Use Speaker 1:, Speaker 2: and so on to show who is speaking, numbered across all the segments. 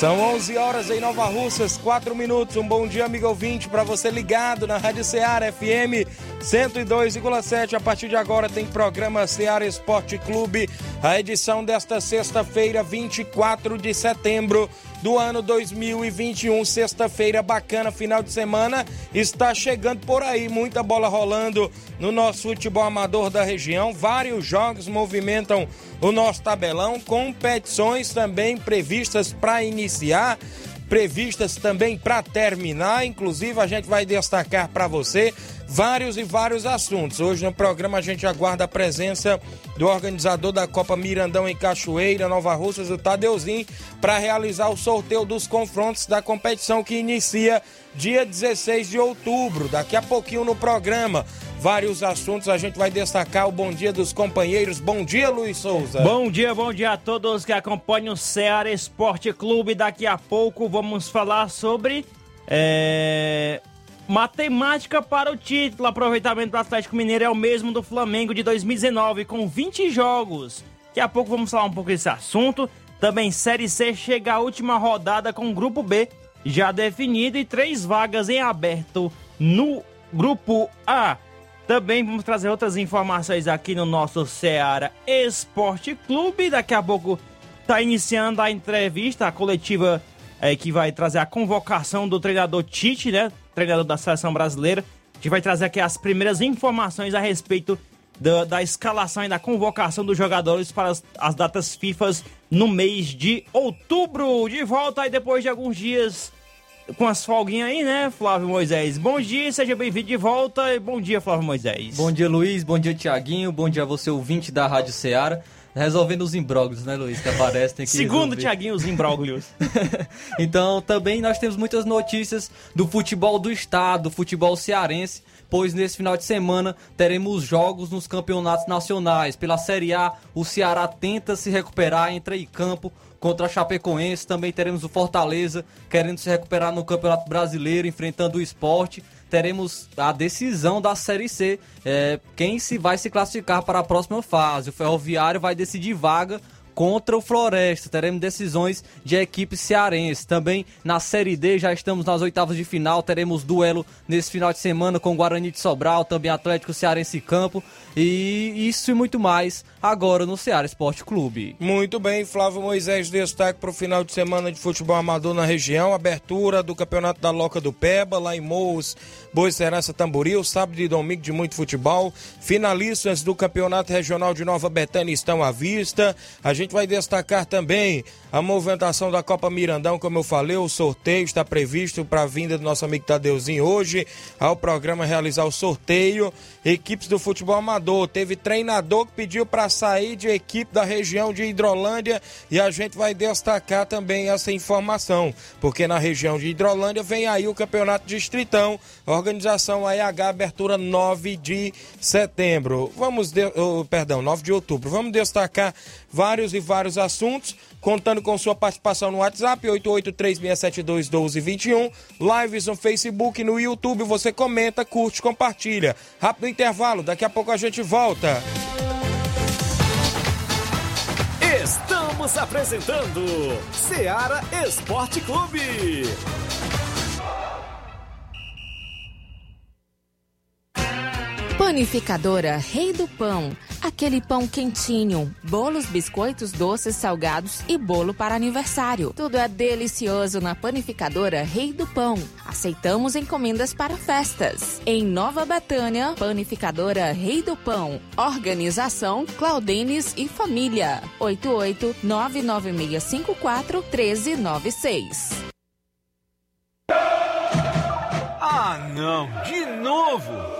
Speaker 1: São 11 horas em Nova Russas, 4 minutos. Um bom dia, amigo ouvinte, para você ligado na Rádio Ceará FM 102,7. A partir de agora tem programa Ceará Esporte Clube, a edição desta sexta-feira, 24 de setembro do ano 2021. Sexta-feira bacana, final de semana está chegando por aí. Muita bola rolando no nosso futebol amador da região. Vários jogos movimentam o nosso tabelão. Competições também previstas para iniciar previstas também para terminar. Inclusive, a gente vai destacar para você vários e vários assuntos. Hoje no programa a gente aguarda a presença do organizador da Copa Mirandão em Cachoeira, Nova Russas, o Tadeuzinho, para realizar o sorteio dos confrontos da competição que inicia dia 16 de outubro. Daqui a pouquinho no programa vários assuntos. A gente vai destacar o bom dia dos companheiros. Bom dia, Luiz Souza.
Speaker 2: Bom dia, bom dia a todos que acompanham o Ceará Esporte Clube. Daqui a pouco vamos falar sobre é, matemática para o título. Aproveitamento do Atlético Mineiro é o mesmo do Flamengo de 2019, com 20 jogos. Daqui a pouco vamos falar um pouco desse assunto. Também Série C chega a última rodada com o Grupo B já definido e três vagas em aberto no Grupo A. Também vamos trazer outras informações aqui no nosso Ceará Esporte Clube. Daqui a pouco está iniciando a entrevista, a coletiva é, que vai trazer a convocação do treinador Tite, né? Treinador da seleção brasileira. A gente vai trazer aqui as primeiras informações a respeito da, da escalação e da convocação dos jogadores para as, as datas FIFA no mês de outubro. De volta aí depois de alguns dias com as folguinhas aí, né, Flávio Moisés? Bom dia, seja bem-vindo de volta e bom dia, Flávio Moisés.
Speaker 3: Bom dia, Luiz, bom dia, Tiaguinho, bom dia a você, ouvinte da Rádio Ceará. Resolvendo os imbróglios, né, Luiz? Que aparece, tem que
Speaker 2: Segundo Tiaguinho, os imbróglios.
Speaker 3: então, também nós temos muitas notícias do futebol do estado, do futebol cearense, pois nesse final de semana teremos jogos nos campeonatos nacionais. Pela Série A, o Ceará tenta se recuperar, entra em campo contra a Chapecoense. Também teremos o Fortaleza querendo se recuperar no Campeonato Brasileiro, enfrentando o esporte. Teremos a decisão da Série C, é, quem se vai se classificar para a próxima fase. O Ferroviário vai decidir vaga contra o Floresta. Teremos decisões de equipe cearense. Também na Série D já estamos nas oitavas de final. Teremos duelo nesse final de semana com Guarani de Sobral, também Atlético Cearense Campo. E isso e muito mais agora no Ceará Esporte Clube.
Speaker 1: Muito bem, Flávio Moisés, destaque para o final de semana de futebol amador na região. Abertura do Campeonato da Loca do Peba, lá em Moos, Boa Serança Tamboril, sábado e domingo de muito futebol. Finalistas do Campeonato Regional de Nova Betânia estão à vista. A gente vai destacar também a movimentação da Copa Mirandão, como eu falei, o sorteio está previsto para a vinda do nosso amigo Tadeuzinho hoje ao programa realizar o sorteio. Equipes do futebol amador, teve treinador que pediu para sair de equipe da região de Hidrolândia e a gente vai destacar também essa informação, porque na região de Hidrolândia vem aí o Campeonato Distritão, organização AEH, abertura 9 de setembro. Vamos, de, oh, perdão, 9 de outubro. Vamos destacar vários e vários assuntos contando com sua participação no WhatsApp 8836721221, lives no Facebook, no YouTube, você comenta, curte, compartilha. Rápido intervalo, daqui a pouco a gente volta.
Speaker 4: Estamos apresentando Seara Esporte Clube.
Speaker 5: Panificadora Rei do Pão. Aquele pão quentinho, bolos, biscoitos, doces, salgados e bolo para aniversário. Tudo é delicioso na Panificadora Rei do Pão. Aceitamos encomendas para festas. Em Nova Betânia, Panificadora Rei do Pão. Organização Claudenes e Família. 88 99654 1396.
Speaker 6: Ah, não, de novo!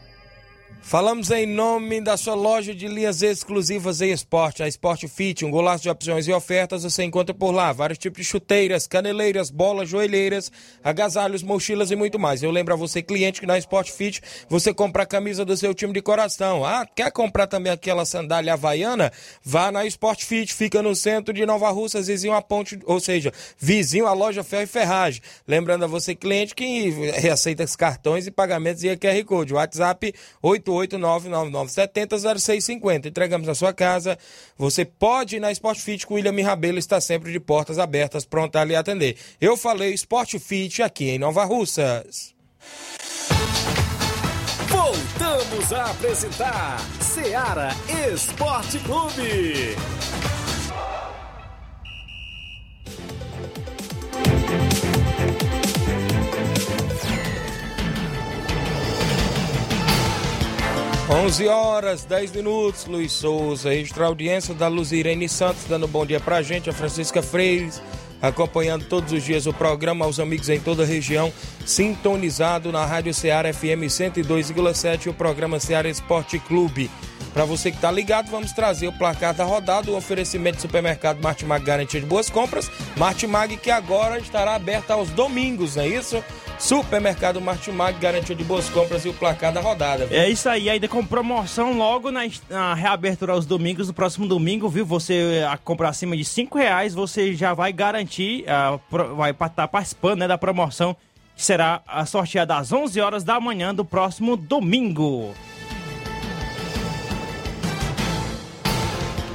Speaker 1: Falamos em nome da sua loja de linhas exclusivas em esporte, a Sport Fit, um golaço de opções e ofertas você encontra por lá. Vários tipos de chuteiras, caneleiras, bolas, joelheiras, agasalhos, mochilas e muito mais. Eu lembro a você, cliente, que na Sport Fit você compra a camisa do seu time de coração. Ah, quer comprar também aquela sandália havaiana? Vá na Sport Fit, fica no centro de Nova Russas, vizinho à ponte, ou seja, vizinho à loja Ferro e Ferragem. Lembrando a você, cliente, que aceita cartões e pagamentos e QR Code. WhatsApp 8 88999700650. Entregamos na sua casa. Você pode ir na Sport Fit com William Rabelo, está sempre de portas abertas, pronto a lhe atender. Eu falei Sport Fit aqui em Nova Russas.
Speaker 4: Voltamos a apresentar Seara Esporte Clube.
Speaker 1: 11 horas, 10 minutos, Luiz Souza, registrar a audiência da Luzirene Santos, dando um bom dia pra gente, a Francisca Freires, acompanhando todos os dias o programa, aos amigos em toda a região, sintonizado na Rádio Ceará FM 102,7, o programa Ceará Esporte Clube. Para você que está ligado, vamos trazer o placar da rodada, o oferecimento do supermercado Martimag Garantia de Boas Compras. Martimag que agora estará aberta aos domingos, não é isso? Supermercado Martimag, garantia de boas compras e o placar da rodada.
Speaker 2: Viu? É isso aí, ainda com promoção logo na, na, reabertura aos domingos, no próximo domingo, viu? Você a comprar acima de 5 reais, você já vai garantir, uh, vai estar tá participando né, da promoção que será sorteada às 11 horas da manhã do próximo domingo.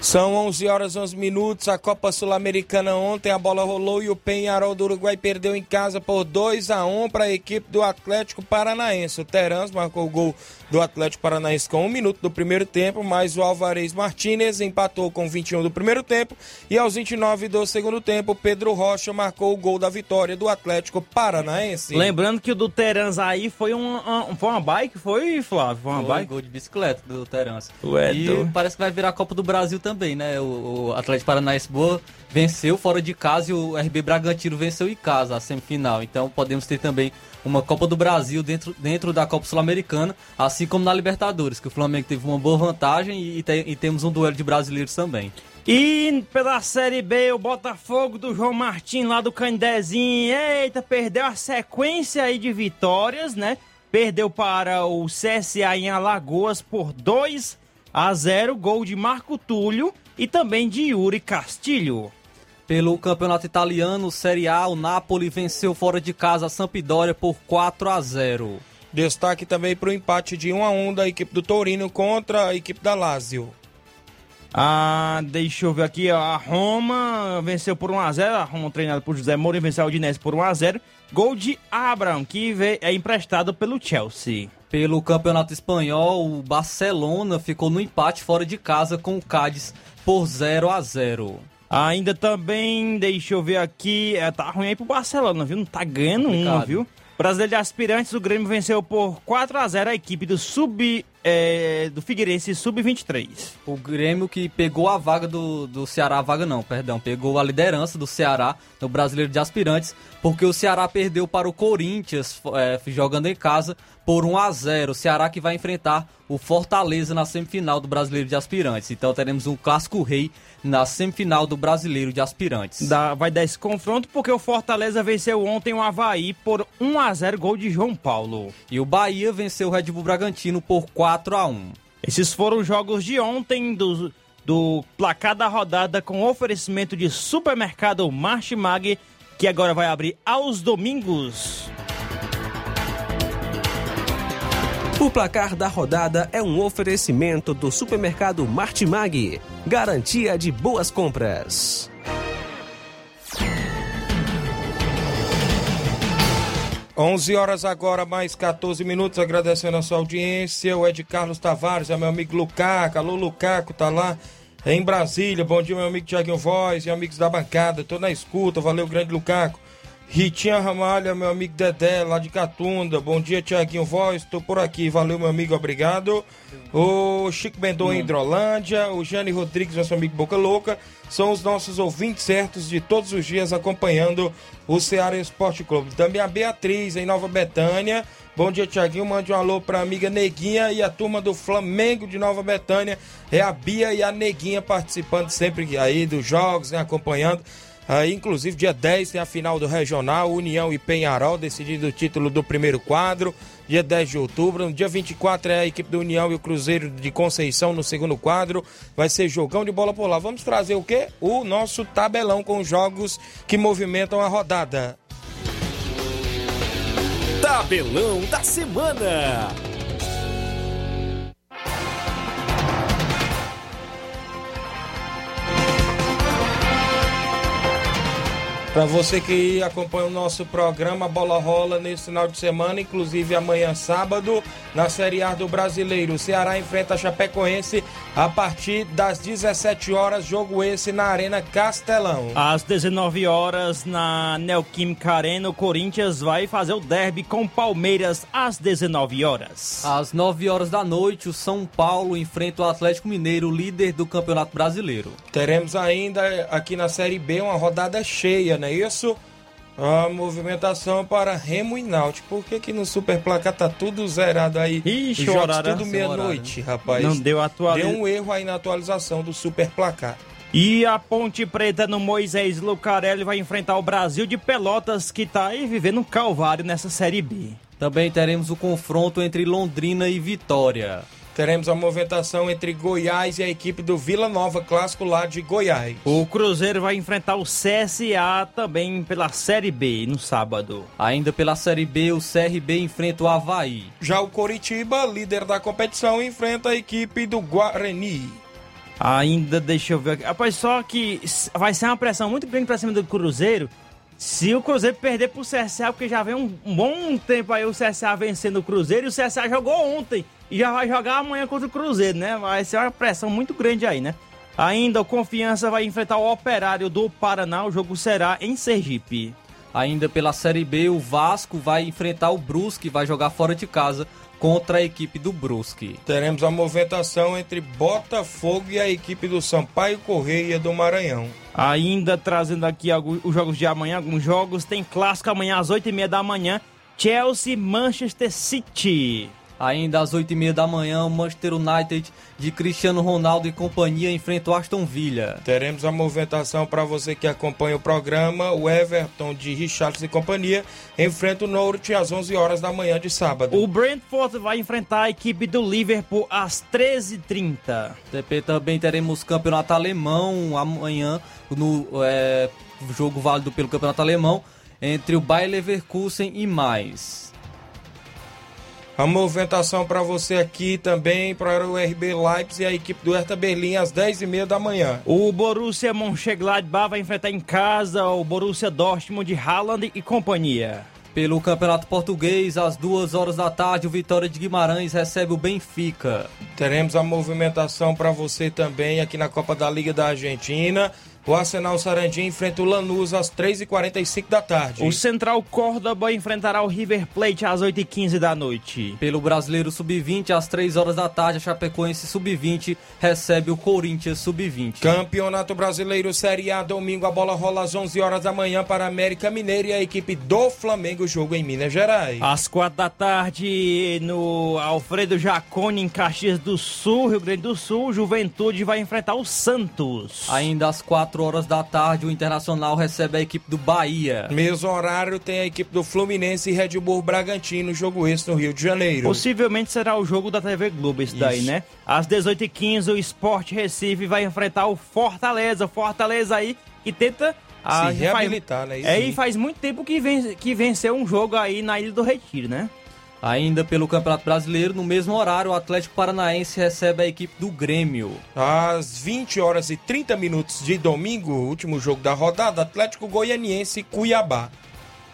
Speaker 1: São 11 horas 11 minutos. A Copa Sul-Americana ontem a bola rolou e o Penharol do Uruguai perdeu em casa por 2 a 1 para a equipe do Atlético Paranaense. O Terans marcou o gol do Atlético Paranaense com um minuto do primeiro tempo, mas o Alvarez Martinez empatou com 21 do primeiro tempo e aos 29 do segundo tempo, Pedro Rocha marcou o gol da vitória do Atlético Paranaense.
Speaker 2: Lembrando que o do Terans aí foi, um, foi uma bike, foi, Flávio? Foi uma
Speaker 3: foi,
Speaker 2: bike?
Speaker 3: gol de bicicleta do Terans. E parece que vai virar a Copa do Brasil também, né? O, o Atlético Paranaense boa venceu fora de casa e o RB Bragantino venceu em casa a semifinal. Então podemos ter também uma Copa do Brasil dentro, dentro da Copa Sul-Americana, assim como na Libertadores, que o Flamengo teve uma boa vantagem e, te, e temos um duelo de brasileiros também.
Speaker 2: E pela Série B, o Botafogo do João Martins lá do Candezinho, eita, perdeu a sequência aí de vitórias, né? Perdeu para o CSA em Alagoas por 2 a 0, gol de Marco Túlio e também de Yuri Castilho.
Speaker 3: Pelo campeonato italiano, Série A, o Napoli venceu fora de casa a Sampdoria por 4 a 0.
Speaker 1: Destaque também para o empate de 1 a 1 da equipe do Torino contra a equipe da Lazio.
Speaker 2: Ah, deixa eu ver aqui, a Roma venceu por 1 a 0, a Roma treinada por José Mourinho venceu a Udinese por 1 a 0. Gol de Abraham, que é emprestado pelo Chelsea.
Speaker 3: Pelo Campeonato Espanhol, o Barcelona ficou no empate fora de casa com o Cádiz por 0 a 0.
Speaker 2: Ainda também, deixa eu ver aqui, é, tá ruim aí pro Barcelona, viu? Não tá ganhando um, viu? Brasileiro de aspirantes, o Grêmio venceu por 4 a 0 a equipe do Sub é, do Figueirense Sub-23.
Speaker 3: O Grêmio que pegou a vaga do, do Ceará, a vaga não, perdão, pegou a liderança do Ceará no Brasileiro de Aspirantes, porque o Ceará perdeu para o Corinthians é, jogando em casa por 1 a 0 O Ceará que vai enfrentar o Fortaleza na semifinal do Brasileiro de Aspirantes. Então teremos um clássico rei na semifinal do Brasileiro de Aspirantes.
Speaker 2: Dá, vai dar esse confronto porque o Fortaleza venceu ontem o Havaí por 1 a 0 gol de João Paulo.
Speaker 3: E o Bahia venceu o Red Bull Bragantino por 4 a 1
Speaker 2: Esses foram os jogos de ontem do, do placar da rodada com oferecimento de supermercado Martimag, que agora vai abrir aos domingos.
Speaker 7: O placar da rodada é um oferecimento do supermercado Martimag. Garantia de boas compras.
Speaker 1: Onze horas agora, mais 14 minutos, agradecendo a sua audiência. O Ed Carlos Tavares, é meu amigo Lucaco. Alô, Lucaco, tá lá em Brasília. Bom dia, meu amigo Tiaguinho Voz e amigos da bancada. Tô na escuta, valeu, grande Lucaco. Ritinha Ramalha, meu amigo Dedé, lá de Catunda. Bom dia, Tiaguinho Voz. Tô por aqui. Valeu, meu amigo, obrigado. O Chico Bendon em Hidrolândia. O Jane Rodrigues, nosso amigo Boca Louca. São os nossos ouvintes certos de todos os dias acompanhando o Ceará Esporte Clube. Também a Beatriz, em Nova Betânia. Bom dia, Tiaguinho. Mande um alô pra amiga Neguinha e a turma do Flamengo de Nova Betânia. É a Bia e a Neguinha participando sempre aí dos jogos, né, acompanhando. Aí, inclusive, dia 10 tem a final do Regional, União e Penharol, decidido o título do primeiro quadro. Dia 10 de outubro. No dia 24 é a equipe do União e o Cruzeiro de Conceição no segundo quadro. Vai ser jogão de bola por lá. Vamos trazer o quê? O nosso tabelão com os jogos que movimentam a rodada.
Speaker 4: Tabelão da semana.
Speaker 1: Para você que acompanha o nosso programa, bola rola nesse final de semana, inclusive amanhã sábado, na Série A do Brasileiro. O Ceará enfrenta a Chapecoense a partir das 17 horas, jogo esse na Arena Castelão.
Speaker 2: Às 19 horas, na Neoquímica Arena, o Corinthians vai fazer o derby com Palmeiras às 19 horas.
Speaker 3: Às 9 horas da noite, o São Paulo enfrenta o Atlético Mineiro, líder do Campeonato Brasileiro.
Speaker 1: Teremos ainda aqui na Série B uma rodada cheia, né? Isso? A movimentação para Remo e Náutico. Por que, que no Super Placar tá tudo zerado aí?
Speaker 2: Ixi,
Speaker 1: Os jogos
Speaker 2: horário,
Speaker 1: tudo
Speaker 2: sim,
Speaker 1: meia-noite, rapaz.
Speaker 2: Não deu atualização.
Speaker 1: Deu um erro aí na atualização do Super Placar.
Speaker 2: E a Ponte Preta no Moisés Lucarelli vai enfrentar o Brasil de Pelotas, que tá aí vivendo um calvário nessa Série B.
Speaker 3: Também teremos o confronto entre Londrina e Vitória.
Speaker 1: Teremos a movimentação entre Goiás e a equipe do Vila Nova, clássico lá de Goiás.
Speaker 2: O Cruzeiro vai enfrentar o CSA também pela Série B no sábado.
Speaker 3: Ainda pela Série B, o CRB enfrenta o Havaí.
Speaker 1: Já o Coritiba, líder da competição, enfrenta a equipe do Guarani.
Speaker 2: Ainda deixa eu ver aqui. Rapaz, só que vai ser uma pressão muito grande pra cima do Cruzeiro. Se o Cruzeiro perder pro CSA, porque já vem um, um bom tempo aí o CSA vencendo o Cruzeiro e o CSA jogou ontem e já vai jogar amanhã contra o Cruzeiro, né? Vai ser uma pressão muito grande aí, né? Ainda o Confiança vai enfrentar o Operário do Paraná, o jogo será em Sergipe.
Speaker 3: Ainda pela Série B, o Vasco vai enfrentar o Brusque, vai jogar fora de casa contra a equipe do Brusque.
Speaker 1: Teremos a movimentação entre Botafogo e a equipe do Sampaio Correia do Maranhão.
Speaker 2: Ainda trazendo aqui alguns, os jogos de amanhã, alguns jogos. Tem clássico amanhã às 8h30 da manhã. Chelsea Manchester City.
Speaker 3: Ainda às 8h30 da manhã, o Manchester United de Cristiano Ronaldo e companhia enfrenta o Aston Villa.
Speaker 1: Teremos a movimentação para você que acompanha o programa. O Everton de Richards e companhia enfrenta o Norwich às 11 horas da manhã de sábado.
Speaker 2: O Brentford vai enfrentar a equipe do Liverpool às 13h30.
Speaker 3: TP também teremos campeonato alemão amanhã no é, jogo válido pelo campeonato alemão entre o Bayer Leverkusen e mais.
Speaker 1: A movimentação para você aqui também para o RB Leipzig e a equipe do Hertha Berlim às 10h30 da manhã.
Speaker 2: O Borussia Mönchengladbach vai enfrentar em casa o Borussia Dortmund de Haaland e companhia.
Speaker 3: Pelo Campeonato Português, às duas horas da tarde, o Vitória de Guimarães recebe o Benfica.
Speaker 1: Teremos a movimentação para você também aqui na Copa da Liga da Argentina. O Arsenal Sarandim enfrenta o Lanús às 3h45 da tarde.
Speaker 2: O Central Córdoba enfrentará o River Plate às 8h15 da noite.
Speaker 3: Pelo Brasileiro Sub-20, às 3 horas da tarde, a Chapecoense Sub-20 recebe o Corinthians Sub-20.
Speaker 1: Campeonato Brasileiro Série A, domingo, a bola rola às 11 horas da manhã para a América Mineiro e a equipe do Flamengo, jogo em Minas Gerais.
Speaker 2: Às 4 da tarde, no Alfredo Jacone, em Caxias do Sul, Rio Grande do Sul, Juventude vai enfrentar o Santos.
Speaker 3: Ainda às 4 horas da tarde, o Internacional recebe a equipe do Bahia.
Speaker 1: Mesmo horário tem a equipe do Fluminense e Red Bull Bragantino, jogo esse no Rio de Janeiro.
Speaker 2: Possivelmente será o jogo da TV Globo, esse daí,
Speaker 1: Isso.
Speaker 2: né? Às 18h15, o Sport Recife vai enfrentar o Fortaleza. Fortaleza aí que tenta. ah,
Speaker 1: Se
Speaker 2: já faz-
Speaker 1: reabilitar, né? Isso
Speaker 2: É, e faz muito tempo que, ven que venceu um jogo aí na Ilha do Retiro, né?
Speaker 3: Ainda pelo Campeonato Brasileiro, no mesmo horário, o Atlético Paranaense recebe a equipe do Grêmio.
Speaker 1: Às 20 horas e 30 minutos de domingo, último jogo da rodada, Atlético Goianiense Cuiabá.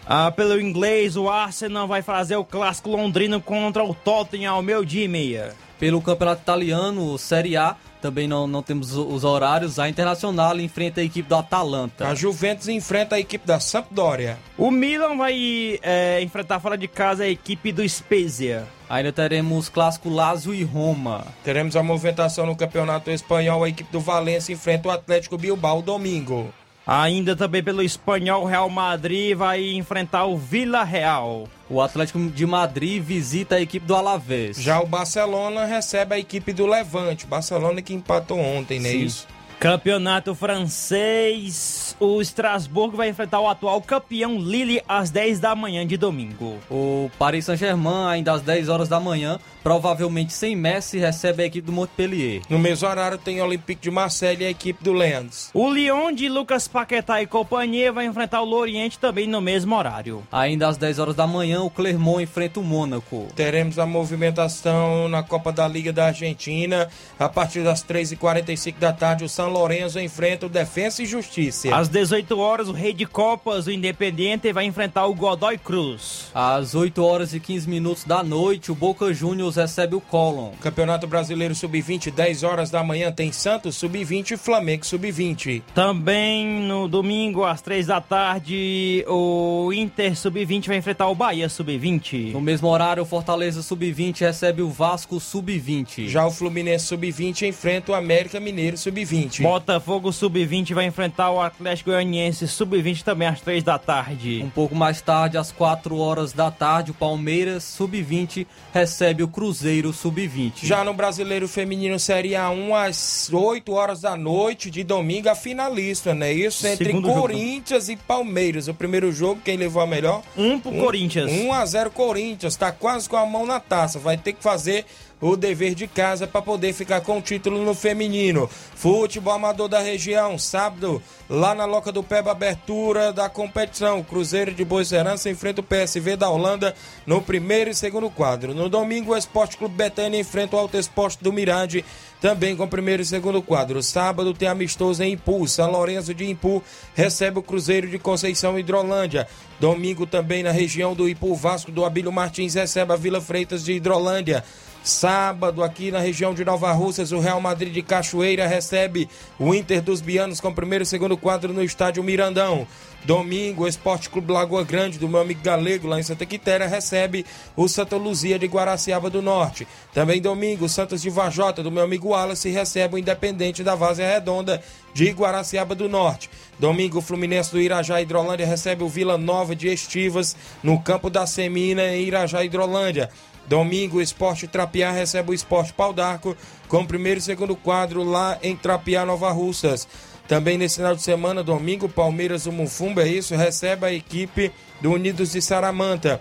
Speaker 2: Ah, pelo inglês, o Arsenal vai fazer o clássico londrino contra o Tottenham ao meio dia e meia.
Speaker 3: Pelo Campeonato Italiano, Série A, também não, não temos os horários. A Internacional enfrenta a equipe do Atalanta.
Speaker 1: A Juventus enfrenta a equipe da Sampdoria.
Speaker 2: O Milan vai é, enfrentar fora de casa a equipe do Spezia.
Speaker 3: Ainda teremos clássico Lazio e Roma.
Speaker 1: Teremos a movimentação no Campeonato Espanhol, a equipe do Valência enfrenta o Atlético Bilbao domingo.
Speaker 2: Ainda também pelo espanhol, o Real Madrid vai enfrentar o Vila Real.
Speaker 3: O Atlético de Madrid visita a equipe do Alavés.
Speaker 1: Já o Barcelona recebe a equipe do Levante. Barcelona que empatou ontem, não é isso?
Speaker 2: Campeonato francês, o Strasbourg vai enfrentar o atual campeão Lille às 10 da manhã de domingo.
Speaker 3: O Paris Saint-Germain, ainda às 10 horas da manhã, provavelmente sem Messi, recebe a equipe do Montpellier.
Speaker 1: No mesmo horário tem o Olympique de Marseille e a equipe do Lens.
Speaker 2: O Lyon de Lucas Paquetá e companhia vai enfrentar o Lorient também no mesmo horário.
Speaker 3: Ainda às 10 horas da manhã, o Clermont enfrenta o Mônaco.
Speaker 1: Teremos a movimentação na Copa da Liga da Argentina. A partir das 3h45 da tarde, o São Lourenço enfrenta o Defensa e Justiça.
Speaker 2: Às 18 horas, o Rei de Copas, o Independiente, vai enfrentar o Godoy Cruz.
Speaker 3: Às 8 horas e 15 minutos da noite, o Boca Juniors recebe o Colón.
Speaker 1: Campeonato Brasileiro Sub-20, 10 horas da manhã, tem Santos Sub-20 e Flamengo Sub-20.
Speaker 2: Também no domingo, às 3 da tarde, o Inter Sub-20 vai enfrentar o Bahia Sub-20.
Speaker 3: No mesmo horário, o Fortaleza Sub-20 recebe o Vasco Sub-20.
Speaker 1: Já o Fluminense Sub-20 enfrenta o América Mineiro Sub-20.
Speaker 2: Botafogo Sub-20 vai enfrentar o Atlético Goianiense Sub-20 também às 3 da tarde.
Speaker 3: Um pouco mais tarde, às 4 horas da tarde, o Palmeiras Sub-20 recebe o Cruzeiro Sub-20.
Speaker 1: Já no Brasileiro Feminino Série A1, às 8 horas da noite de domingo, a finalista, não é isso? Entre
Speaker 2: Segundo jogo.
Speaker 1: Corinthians e Palmeiras. O primeiro jogo, quem levou a melhor?
Speaker 2: Um pro Corinthians.
Speaker 1: 1 a 0 Corinthians, tá quase com a mão na taça. Vai ter que fazer o dever de casa para poder ficar com o título no feminino. Futebol amador da região, sábado, lá na Loca do Peba, abertura da competição. Cruzeiro de Boa Serança enfrenta o PSV da Holanda no primeiro e segundo quadro. No domingo, o Esporte Clube Betânia enfrenta o Alto Esporte do Mirade, também com primeiro e segundo quadro. Sábado tem amistoso em Impu. São Lourenço de Impu recebe o Cruzeiro de Conceição Hidrolândia. Domingo também na região do Ipu, Vasco do Abílio Martins recebe a Vila Freitas de Hidrolândia. Sábado, aqui na região de Nova Russas, o Real Madrid de Cachoeira recebe o Inter dos Bianos com primeiro e segundo quadro no estádio Mirandão. Domingo, o Esporte Clube Lagoa Grande, do meu amigo Galego, lá em Santa Quitéria, recebe o Santa Luzia de Guaraciaba do Norte. Também domingo, o Santos de Vajota, do meu amigo Wallace, recebe o Independente da Várzea Redonda de Guaraciaba do Norte. Domingo, o Fluminense do Irajá Hidrolândia recebe o Vila Nova de Estivas, no campo da Semina, em Irajá Hidrolândia. Domingo, o Esporte Trapiá recebe o Esporte Pau d'Arco com o primeiro e segundo quadro lá em Trapiá, Nova Russas. Também nesse final de semana, domingo, Palmeiras do Mufumba, é isso, recebe a equipe do Unidos de Saramanta.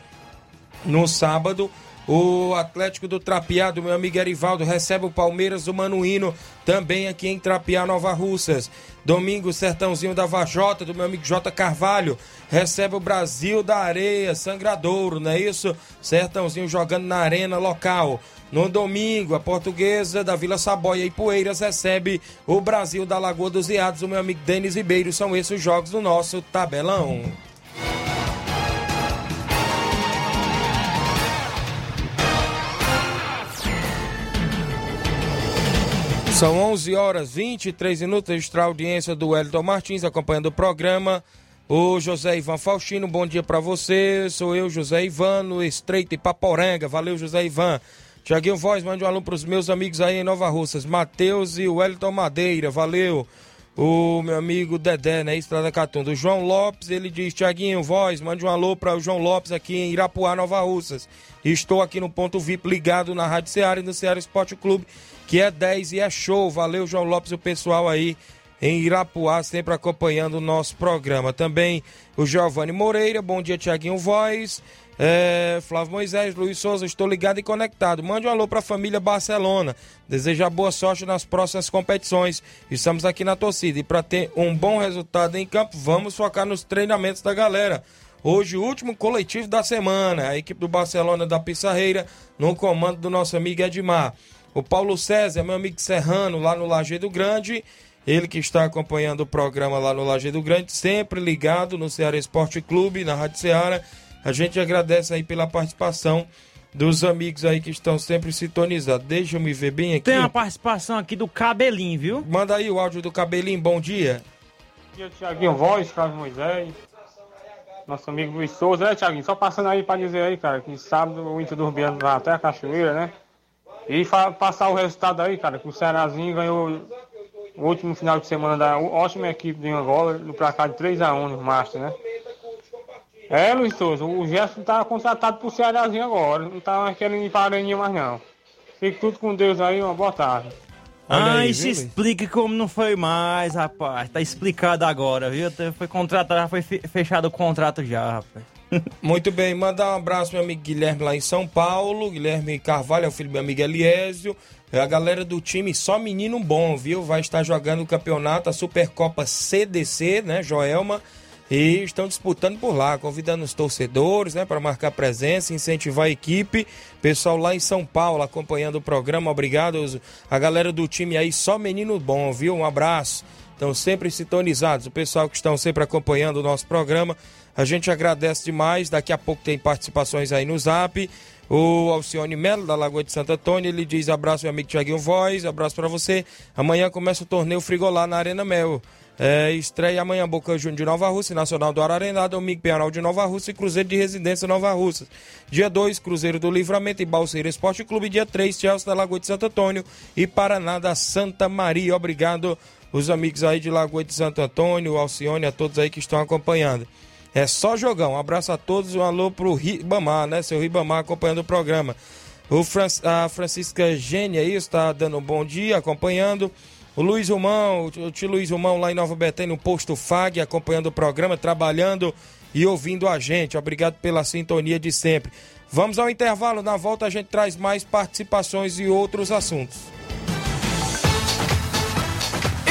Speaker 1: No sábado, o Atlético do Trapiá, do meu amigo Erivaldo, recebe o Palmeiras do Manuíno, também aqui em Trapiá, Nova Russas. Domingo, Sertãozinho da Vajota, do meu amigo J. Carvalho, recebe o Brasil da Areia, Sangradouro, não é isso? Sertãozinho jogando na arena local. No domingo, a portuguesa da Vila Saboia e Poeiras recebe o Brasil da Lagoa dos Iados, o meu amigo Denis Ribeiro. São esses os jogos do nosso tabelão. São 11 horas 23 minutos, extra audiência do Wellington Martins acompanhando o programa. O José Ivan Faustino, bom dia para você. Sou eu, José Ivan, no Estreito Ipaporanga. Valeu, José Ivan. Tiaguinho Voz, mande um alô para os meus amigos aí em Nova Russas. Matheus e Wellington Madeira, valeu. O meu amigo Dedé, né? Estrada Catunda. O João Lopes, ele diz: Tiaguinho Voz, mande um alô para o João Lopes aqui em Irapuá, Nova Russas. Estou aqui no ponto VIP ligado na Rádio Ceará e no Ceará Esporte Clube, que é 10 e é show. Valeu, João Lopes e o pessoal aí em Irapuá, sempre acompanhando o nosso programa. Também o Giovanni Moreira, bom dia, Tiaguinho Voz. É, Flávio Moisés, Luiz Souza, estou ligado e conectado. Mande um alô para a família Barcelona. Deseja boa sorte nas próximas competições. Estamos aqui na torcida e para ter um bom resultado em campo, vamos focar nos treinamentos da galera. Hoje, o último coletivo da semana. A equipe do Barcelona da Pissarreira, no comando do nosso amigo Edmar. O Paulo César, meu amigo Serrano, lá no Lajeado Grande. Ele que está acompanhando o programa lá no Lajeado Grande, sempre ligado no Ceará Esporte Clube, na Rádio Ceará. A gente agradece aí pela participação dos amigos aí que estão sempre sintonizados. Deixa eu me ver bem aqui.
Speaker 2: Tem uma participação aqui do Cabelinho, viu?
Speaker 1: Manda aí o áudio do Cabelinho, bom dia.
Speaker 8: Bom dia, Tiaguinho Voz, Carlos Moisés. Nosso amigo Luiz Souza, é, Tiaguinho? Só passando aí pra dizer aí, cara, que sábado o Inter do Rubiano vai até a Cachoeira, né? E passar o resultado aí, cara, que o Cearazinho ganhou o último final de semana da ótima equipe de Angola, no placar de 3x1 no Master, né? É, Luiz Souza, o Gerson tá contratado pro Cearazinho agora, não tá mais querendo ir para a Areninha mais não. Fique tudo com Deus aí, uma boa tarde.
Speaker 2: ah, aí, se explique como não foi mais, rapaz. Tá explicado agora, viu? Foi contratado, já foi fechado o contrato já, rapaz.
Speaker 1: Muito bem, mandar um abraço meu amigo Guilherme lá em São Paulo. Guilherme Carvalho é o filho do meu amigo Eliésio. É a galera do time só menino bom, viu? Vai estar jogando o campeonato, a Supercopa CDC, né, Joelma? E estão disputando por lá, convidando os torcedores, né, para marcar presença, incentivar a equipe. Pessoal lá em São Paulo acompanhando o programa, obrigado. A galera do time aí, só menino bom, viu? Um abraço. Estão sempre sintonizados. O pessoal que estão sempre acompanhando o nosso programa, a gente agradece demais. Daqui a pouco tem participações aí no zap. O Alcione Melo, da Lagoa de Santo Antônio, ele diz: abraço, meu amigo Tiaguinho Voz, abraço para você. Amanhã começa o torneio Frigolá na Arena Mel. É, estreia amanhã Boca Juniors de Nova Rússia, Nacional do Ararená, Domingo Penal de Nova Rússia e Cruzeiro de Residência Nova Rússia. Dia 2, Cruzeiro do Livramento e Balseiro Esporte Clube. Dia 3, Chelsea da Lagoa de Santo Antônio e Paraná da Santa Maria. Obrigado, os amigos aí de Lagoa de Santo Antônio, Alcione, a todos aí que estão acompanhando. É só jogão. Um abraço a todos, um alô pro Ribamar, né? Seu Ribamar acompanhando o programa. O Fran a Francisca Gênia aí está dando um bom dia, acompanhando. O Luiz Romão, o tio Luiz Romão lá em Nova Betânia, no posto FAG, acompanhando o programa, trabalhando e ouvindo a gente. Obrigado pela sintonia de sempre. Vamos ao intervalo, na volta a gente traz mais participações e outros assuntos.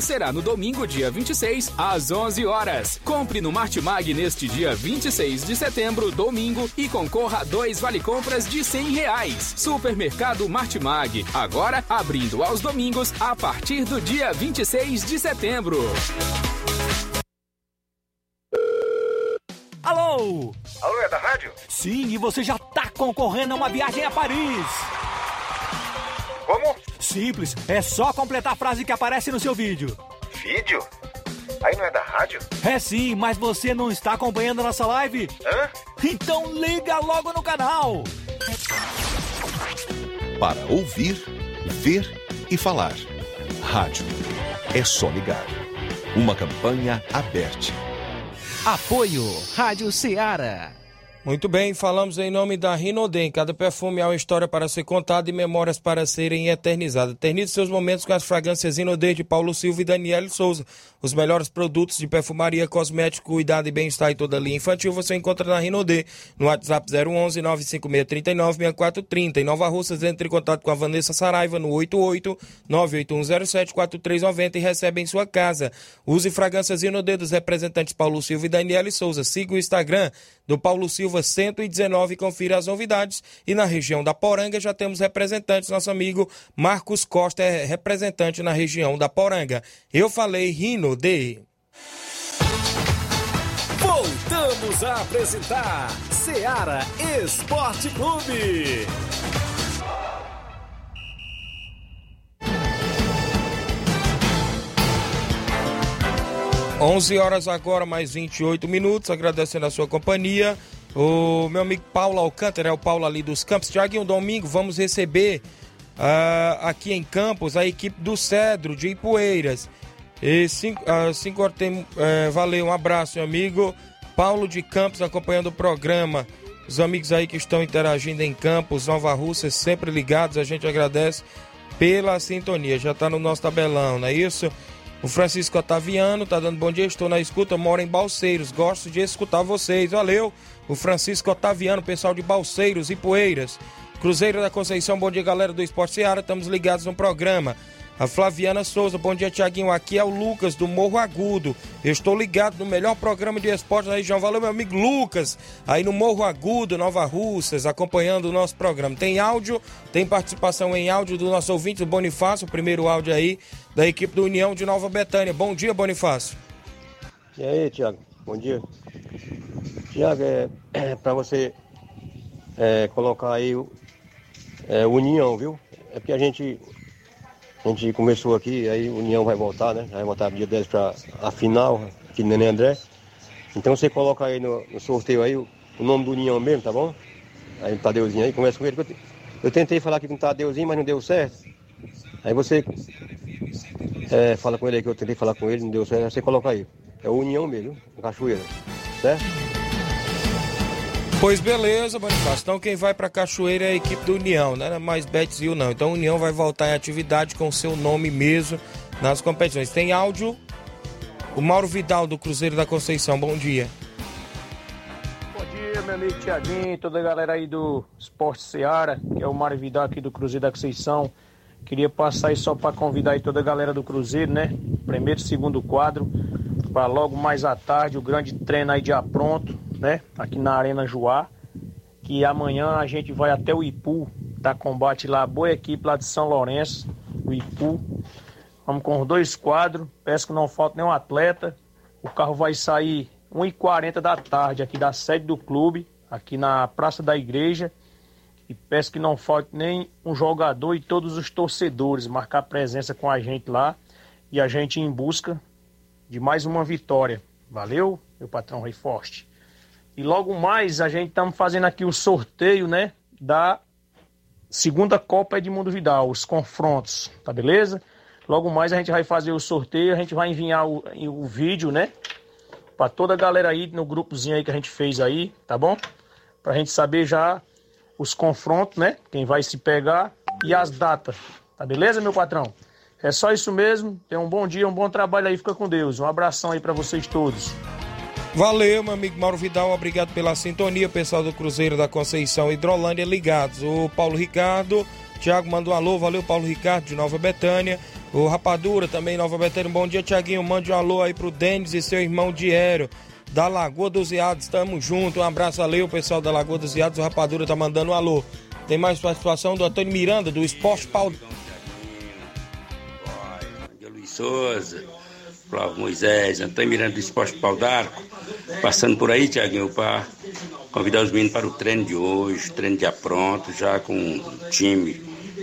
Speaker 9: será no domingo, dia 26, às 11 horas. Compre no Martimag neste dia 26 de setembro, domingo, e concorra a dois vale compras de 100 reais. Supermercado Martimag, agora abrindo aos domingos a partir do dia 26 de setembro.
Speaker 10: Alô?
Speaker 11: Alô, é da rádio?
Speaker 10: Sim, e você já tá concorrendo a uma viagem a Paris.
Speaker 11: Como?
Speaker 10: Simples, é só completar a frase que aparece no seu vídeo.
Speaker 11: Vídeo? Aí não é da rádio?
Speaker 10: É sim, mas você não está acompanhando a nossa live?
Speaker 11: Hã?
Speaker 10: Então liga logo no canal.
Speaker 12: Para ouvir, ver e falar. Rádio. É só ligar. Uma campanha aberta.
Speaker 7: Apoio Rádio Ceará.
Speaker 1: Muito bem, falamos em nome da Rinodem. Cada perfume é uma história para ser contada e memórias para serem eternizadas. Eternize seus momentos com as fragrâncias Rinodem de Paulo Silva e Daniele Souza. Os melhores produtos de perfumaria, cosmético, cuidado e bem-estar e toda linha infantil você encontra na Rinodê, no WhatsApp 011 95639 6430. Em Nova Russas, entre em contato com a Vanessa Saraiva no 88 98107 4390 e recebe em sua casa. Use fragrâncias Rinodê dos representantes Paulo Silva e Daniele Souza. Siga o Instagram do Paulo Silva 119 e confira as novidades. E na região da Poranga já temos representantes. Nosso amigo Marcos Costa é representante na região da Poranga. Eu falei Rino de.
Speaker 4: Voltamos a apresentar Seara Esporte Clube.
Speaker 1: 11 horas agora, mais 28 minutos. Agradecendo a sua companhia. O meu amigo Paulo Alcântara, é o Paulo ali dos Campos. Tiaguinho, domingo vamos receber uh, aqui em Campos a equipe do Cedro de Ipueiras. E cinco, uh, cinco tem, uh, valeu, um abraço, meu amigo. Paulo de Campos acompanhando o programa. Os amigos aí que estão interagindo em Campos, Nova Rússia, sempre ligados, a gente agradece pela sintonia. Já está no nosso tabelão, não é isso? O Francisco Otaviano tá dando bom dia, estou na escuta, moro em Balseiros, gosto de escutar vocês. Valeu! O Francisco Otaviano, pessoal de Balseiros e Poeiras. Cruzeiro da Conceição, bom dia galera do Esporte Seara, estamos ligados no programa. A Flaviana Souza, bom dia Tiaguinho, aqui é o Lucas do Morro Agudo. Eu estou ligado no melhor programa de esporte da região. Valeu, meu amigo Lucas, aí no Morro Agudo, Nova Russas, acompanhando o nosso programa. Tem áudio, tem participação em áudio do nosso ouvinte, o Bonifácio, o primeiro áudio aí da equipe do União de Nova Betânia. Bom dia, Bonifácio.
Speaker 13: E aí, Tiago, bom dia. Tiago, é, é para você é, colocar aí é, União, viu? É porque a gente a gente começou aqui, aí o União vai voltar, né? Vai voltar dia 10 para a final, aqui no Nenê André. Então você coloca aí no, no sorteio aí o, o, nome do União mesmo, tá bom? Aí o Tadeuzinho aí, começa com ele. Eu, eu tentei falar aqui com o Tadeuzinho, mas não deu certo. Aí você é, fala com ele aí que eu tentei falar com ele, não deu certo, aí você coloca aí. É o União mesmo, o Cachoeira. Certo?
Speaker 1: Pois beleza, Bonifácio. Então quem vai para Cachoeira é a equipe do União, não era mais Betzil não. Então o União vai voltar em atividade com seu nome mesmo nas competições. Tem áudio. O Mauro Vidal do Cruzeiro da Conceição. Bom dia.
Speaker 14: Bom dia, meu amigo Tiaguinho, toda a galera aí do Esporte Seara, que é o Mário Vidal aqui do Cruzeiro da Conceição. Queria passar aí só para convidar aí toda a galera do Cruzeiro, né? Primeiro e segundo quadro, para logo mais à tarde o grande treino aí de apronto né? Aqui na Arena Joá. Que amanhã a gente vai até o Ipu, dar combate lá, boa equipe lá de São Lourenço, o Ipu. Vamos com os dois quadros, peço que não falte nenhum atleta. O carro vai sair 1h40 da tarde aqui da sede do clube, aqui na Praça da Igreja. E peço que não falte nem um jogador e todos os torcedores marcar presença com a gente lá e a gente em busca de mais uma vitória. Valeu, meu patrão Rei Forte. E logo mais a gente estamos fazendo aqui o sorteio, né? Da segunda Copa Edmundo Vidal, os confrontos, tá beleza? Logo mais a gente vai fazer o sorteio, a gente vai enviar o, o vídeo, né? Para toda a galera aí no grupozinho aí que a gente fez aí, tá bom? Pra gente saber já os confrontos, né? Quem vai se pegar e as datas, tá beleza, meu patrão? É só isso mesmo. Tenha um bom dia, um bom trabalho aí, fica com Deus. Um abração aí para vocês todos.
Speaker 1: Valeu, meu amigo Mauro Vidal, obrigado pela sintonia, pessoal do Cruzeiro da Conceição Hidrolândia ligados. O Paulo Ricardo, Tiago mandou um alô, valeu Paulo Ricardo de Nova Betânia. O Rapadura também, Nova Betânia, bom dia Tiaguinho, mande um alô aí pro Denis e seu irmão Diério da Lagoa dos Iados, tamo junto, um abraço, valeu pessoal da Lagoa dos Iados, o Rapadura tá mandando um alô. Tem mais participação do Antônio Miranda, do Esporte Paulo.
Speaker 15: Luiz Souza, Flávio Moisés, Antônio Miranda do Esporte Pau d'Arco. Passando por aí, Tiaguinho, para convidar os meninos para o treino de hoje, treino de apronto, já com um time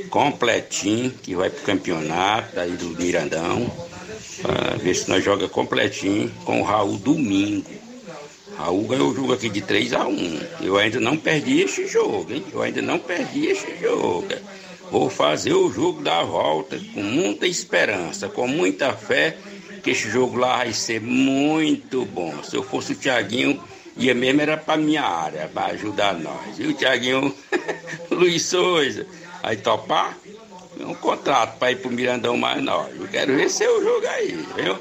Speaker 15: completinho, que vai para o campeonato aí do Mirandão. Para ver se nós joga completinho com o Raul domingo. Raul ganhou o jogo aqui de 3 a 1 Eu ainda não perdi esse jogo, hein? Eu ainda não perdi esse jogo. Vou fazer o jogo da volta com muita esperança, com muita fé que esse jogo lá vai ser muito bom. Se eu fosse o Tiaguinho, ia mesmo era para minha área, para ajudar nós. E o Tiaguinho, Luiz Souza, aí topar? Um contrato para ir pro Mirandão mais nós. Eu quero ver seu jogo aí, viu?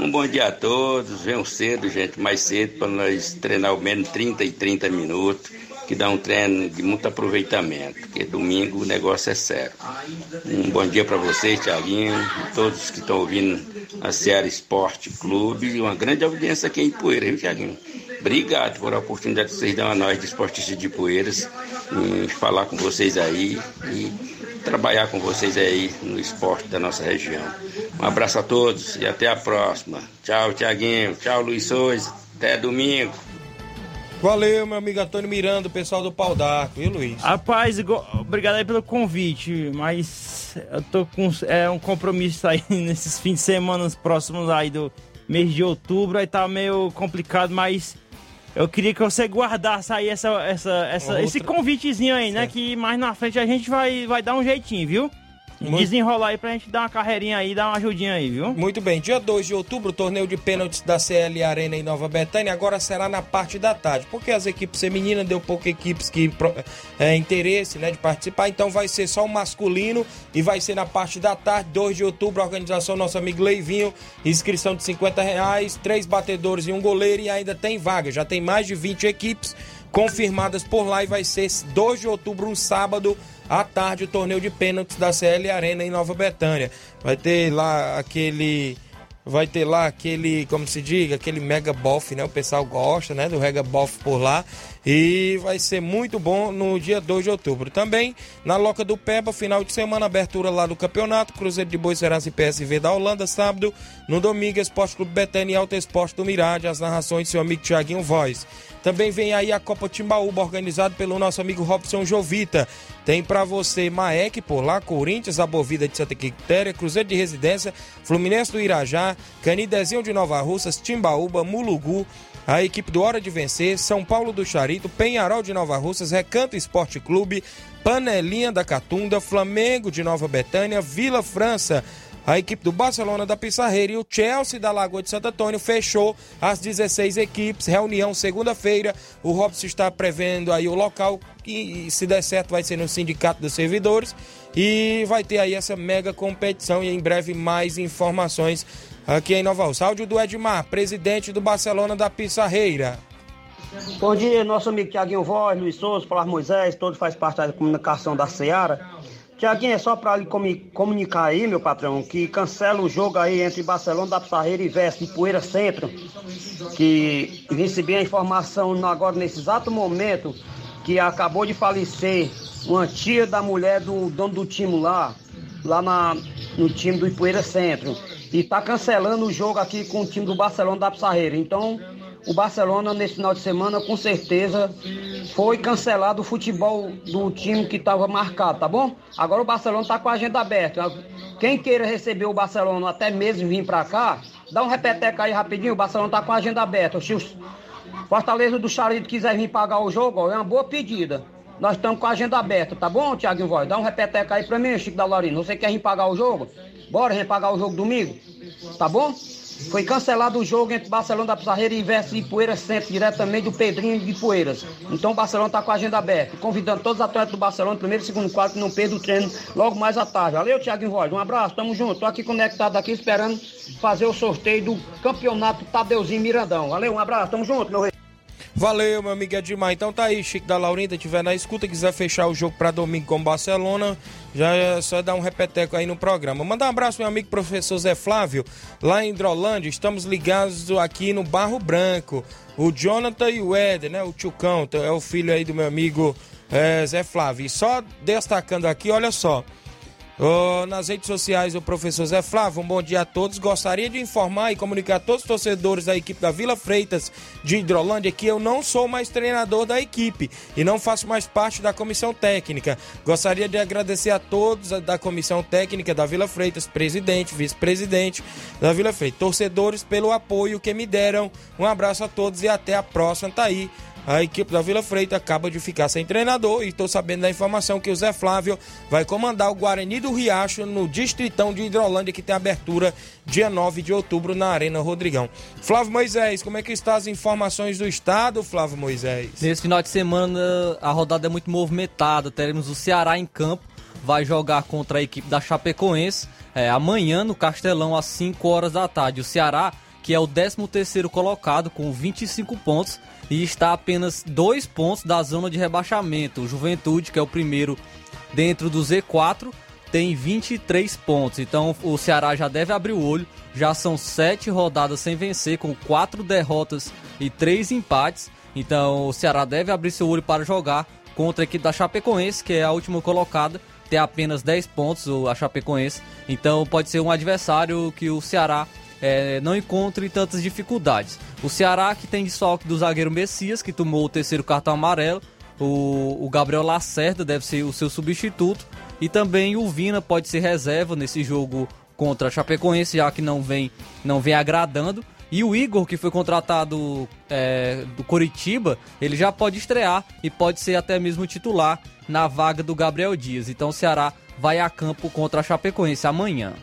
Speaker 15: Um bom dia a todos. Venham cedo, gente, mais cedo, para nós treinar ao menos 30 e 30 minutos, que dá um treino de muito aproveitamento, porque domingo o negócio é sério. Um bom dia para vocês, Tiaguinho, todos que estão ouvindo a Seara Esporte Clube e uma grande audiência aqui em Poeira, viu, Tiaguinho? Obrigado por a oportunidade que vocês dão a nós, de esportistas de Poeiras, em falar com vocês aí e trabalhar com vocês aí no esporte da nossa região. Um abraço a todos e até a próxima. Tchau, Tiaguinho. Tchau, Luiz Souza. Até domingo.
Speaker 1: Valeu, meu amigo Antônio Miranda, o pessoal do Pau d'Arco, e Luiz?
Speaker 2: Rapaz, obrigado aí pelo convite, mas eu tô com é, um compromisso aí nesses fins de semana próximos aí do mês de outubro, aí tá meio complicado, mas eu queria que você guardasse aí essa, essa, essa,
Speaker 1: Outra-
Speaker 2: esse convitezinho aí, né? Que mais na frente a gente vai, vai dar um jeitinho, viu?
Speaker 1: Muito-
Speaker 2: Desenrolar aí pra gente dar uma carreirinha aí, dar uma ajudinha aí, viu?
Speaker 1: Muito bem, dia 2 de outubro, torneio de pênaltis da CL Arena em Nova Betânia agora será na parte da tarde, porque as equipes femininas deu poucas equipes que é, interesse né, de participar, então vai ser só o masculino e vai ser na parte da tarde, 2 de outubro, organização nosso amigo Leivinho, inscrição de 50 reais, três batedores e um goleiro e ainda tem vaga, já tem mais de 20 equipes confirmadas por lá e vai ser 2 de outubro, um sábado, à tarde, o torneio de pênaltis da CL Arena em Nova Betânia. Vai ter lá aquele. Vai ter lá aquele, como se diga, aquele mega bof, né? O pessoal gosta, né? Do mega bof por lá. E vai ser muito bom no dia 2 de outubro. Também na Loca do Peba, final de semana, abertura lá do campeonato. Cruzeiro de Boi Serança e PSV da Holanda, sábado. No domingo, Esporte Clube Betânia e Alto Esporte do Mirade. As narrações do seu amigo Tiaguinho Voz. Também vem aí a Copa Timbaúba, organizado pelo nosso amigo Robson Jovita. Tem pra você Maek por lá, Corinthians, Abovida de Santa Quitéria, Cruzeiro de Residência, Fluminense do Irajá, Canidezinho de Nova Russas, Timbaúba, Mulugu, a equipe do Hora de Vencer, São Paulo do Charito, Penharol de Nova Russas, Recanto Esporte Clube, Panelinha da Catunda, Flamengo de Nova Betânia, Vila França, a equipe do Barcelona da Pissarreira e o Chelsea da Lagoa de Santo Antônio fechou as 16 equipes. Reunião segunda-feira. O Robson está prevendo aí o local que, se der certo, vai ser no Sindicato dos Servidores. E vai ter aí essa mega competição e em breve mais informações aqui em Nova Rússia. Áudio do Edmar, presidente do Barcelona da Pissarreira.
Speaker 16: Bom dia, nosso amigo Tiaguinho Voz, Luiz Souza, Paulo Moisés, todos faz parte da comunicação da Seara. Tiaguinho, é só para lhe comunicar aí, meu patrão, que cancela o jogo aí entre Barcelona da Pissarreira e Veste de Poeira Centro, que recebi a informação agora nesse exato momento que acabou de falecer uma tia da mulher do dono do time lá, lá na, no time do Ipueira Centro. E tá cancelando o jogo aqui com o time do Barcelona da Pissarreira. Então, o Barcelona nesse final de semana, com certeza, foi cancelado o futebol do time que estava marcado, tá bom? Agora o Barcelona tá com a agenda aberta. Quem queira receber o Barcelona até mesmo vir pra cá, dá um repeteco aí rapidinho, o Barcelona tá com a agenda aberta. Se o Fortaleza do Charito quiser vir pagar o jogo, ó, é uma boa pedida. Nós estamos com a agenda aberta, tá bom, Thiago Voz? Dá um repeteco aí pra mim, Chico da Lorina. Você quer vir pagar o jogo? Bora vir pagar o jogo domingo? Tá bom? Foi cancelado o jogo entre Barcelona da Pizarreira e Verso de Poeiras Centro, diretamente do Pedrinho de Poeiras. Então o Barcelona está com a agenda aberta. Convidando todos os atletas do Barcelona, primeiro e segundo quadro, que não percam o treino logo mais à tarde. Valeu, Thiago Voz. Um abraço, tamo junto. Tô aqui conectado aqui esperando fazer o sorteio do campeonato Tadeuzinho Mirandão. Valeu, um abraço, tamo junto, meu rei.
Speaker 1: Valeu, meu amigo Edmar. Então tá aí, Chico da Laurinda, tiver na escuta, quiser fechar o jogo para domingo com Barcelona, já é só dar um repeteco aí no programa. Mandar um abraço, meu amigo professor Zé Flávio, lá em Hidrolândia. Estamos ligados aqui no Barro Branco. O Jonathan e o Éder, né? O Tchucão, é o filho aí do meu amigo eh, Zé Flávio. E só destacando aqui, olha só. Ô, nas redes sociais do professor Zé Flávio, um bom dia a todos. Gostaria de informar e comunicar a todos os torcedores da equipe da Vila Freitas de Hidrolândia que eu não sou mais treinador da equipe e não faço mais parte da comissão técnica. Gostaria de agradecer a todos da comissão técnica da Vila Freitas, presidente, vice-presidente da Vila Freitas, torcedores pelo apoio que me deram. Um abraço a todos e até a próxima. Tá aí a equipe da Vila Freita acaba de ficar sem treinador e estou sabendo da informação que o Zé Flávio vai comandar o Guarani do Riacho no Distritão de Hidrolândia, que tem abertura dia 9 de outubro na Arena Rodrigão. Flávio Moisés, como é que estão as informações do estado, Flávio Moisés?
Speaker 3: Nesse final de semana a rodada é muito movimentada. Teremos o Ceará em campo, vai jogar contra a equipe da Chapecoense é, amanhã no Castelão às 5 horas da tarde. O Ceará que é o 13º colocado com 25 pontos e está a apenas dois pontos da zona de rebaixamento. O Juventude, que é o primeiro dentro do Z4, tem 23 pontos. Então o Ceará já deve abrir o olho. Já são sete rodadas sem vencer, com quatro derrotas e três empates. Então o Ceará deve abrir seu olho para jogar contra a equipe da Chapecoense, que é a última colocada, tem apenas 10 pontos a Chapecoense. Então pode ser um adversário que o Ceará é, não encontre tantas dificuldades. O Ceará que tem desfalque do zagueiro Messias, que tomou o terceiro cartão amarelo. O, o Gabriel Lacerda deve ser o seu substituto. E também o Vina pode ser reserva nesse jogo contra a Chapecoense, já que não vem, não vem agradando. E o Igor, que foi contratado é, do Coritiba, ele já pode estrear e pode ser até mesmo titular na vaga do Gabriel Dias. Então o Ceará vai a campo contra a Chapecoense amanhã.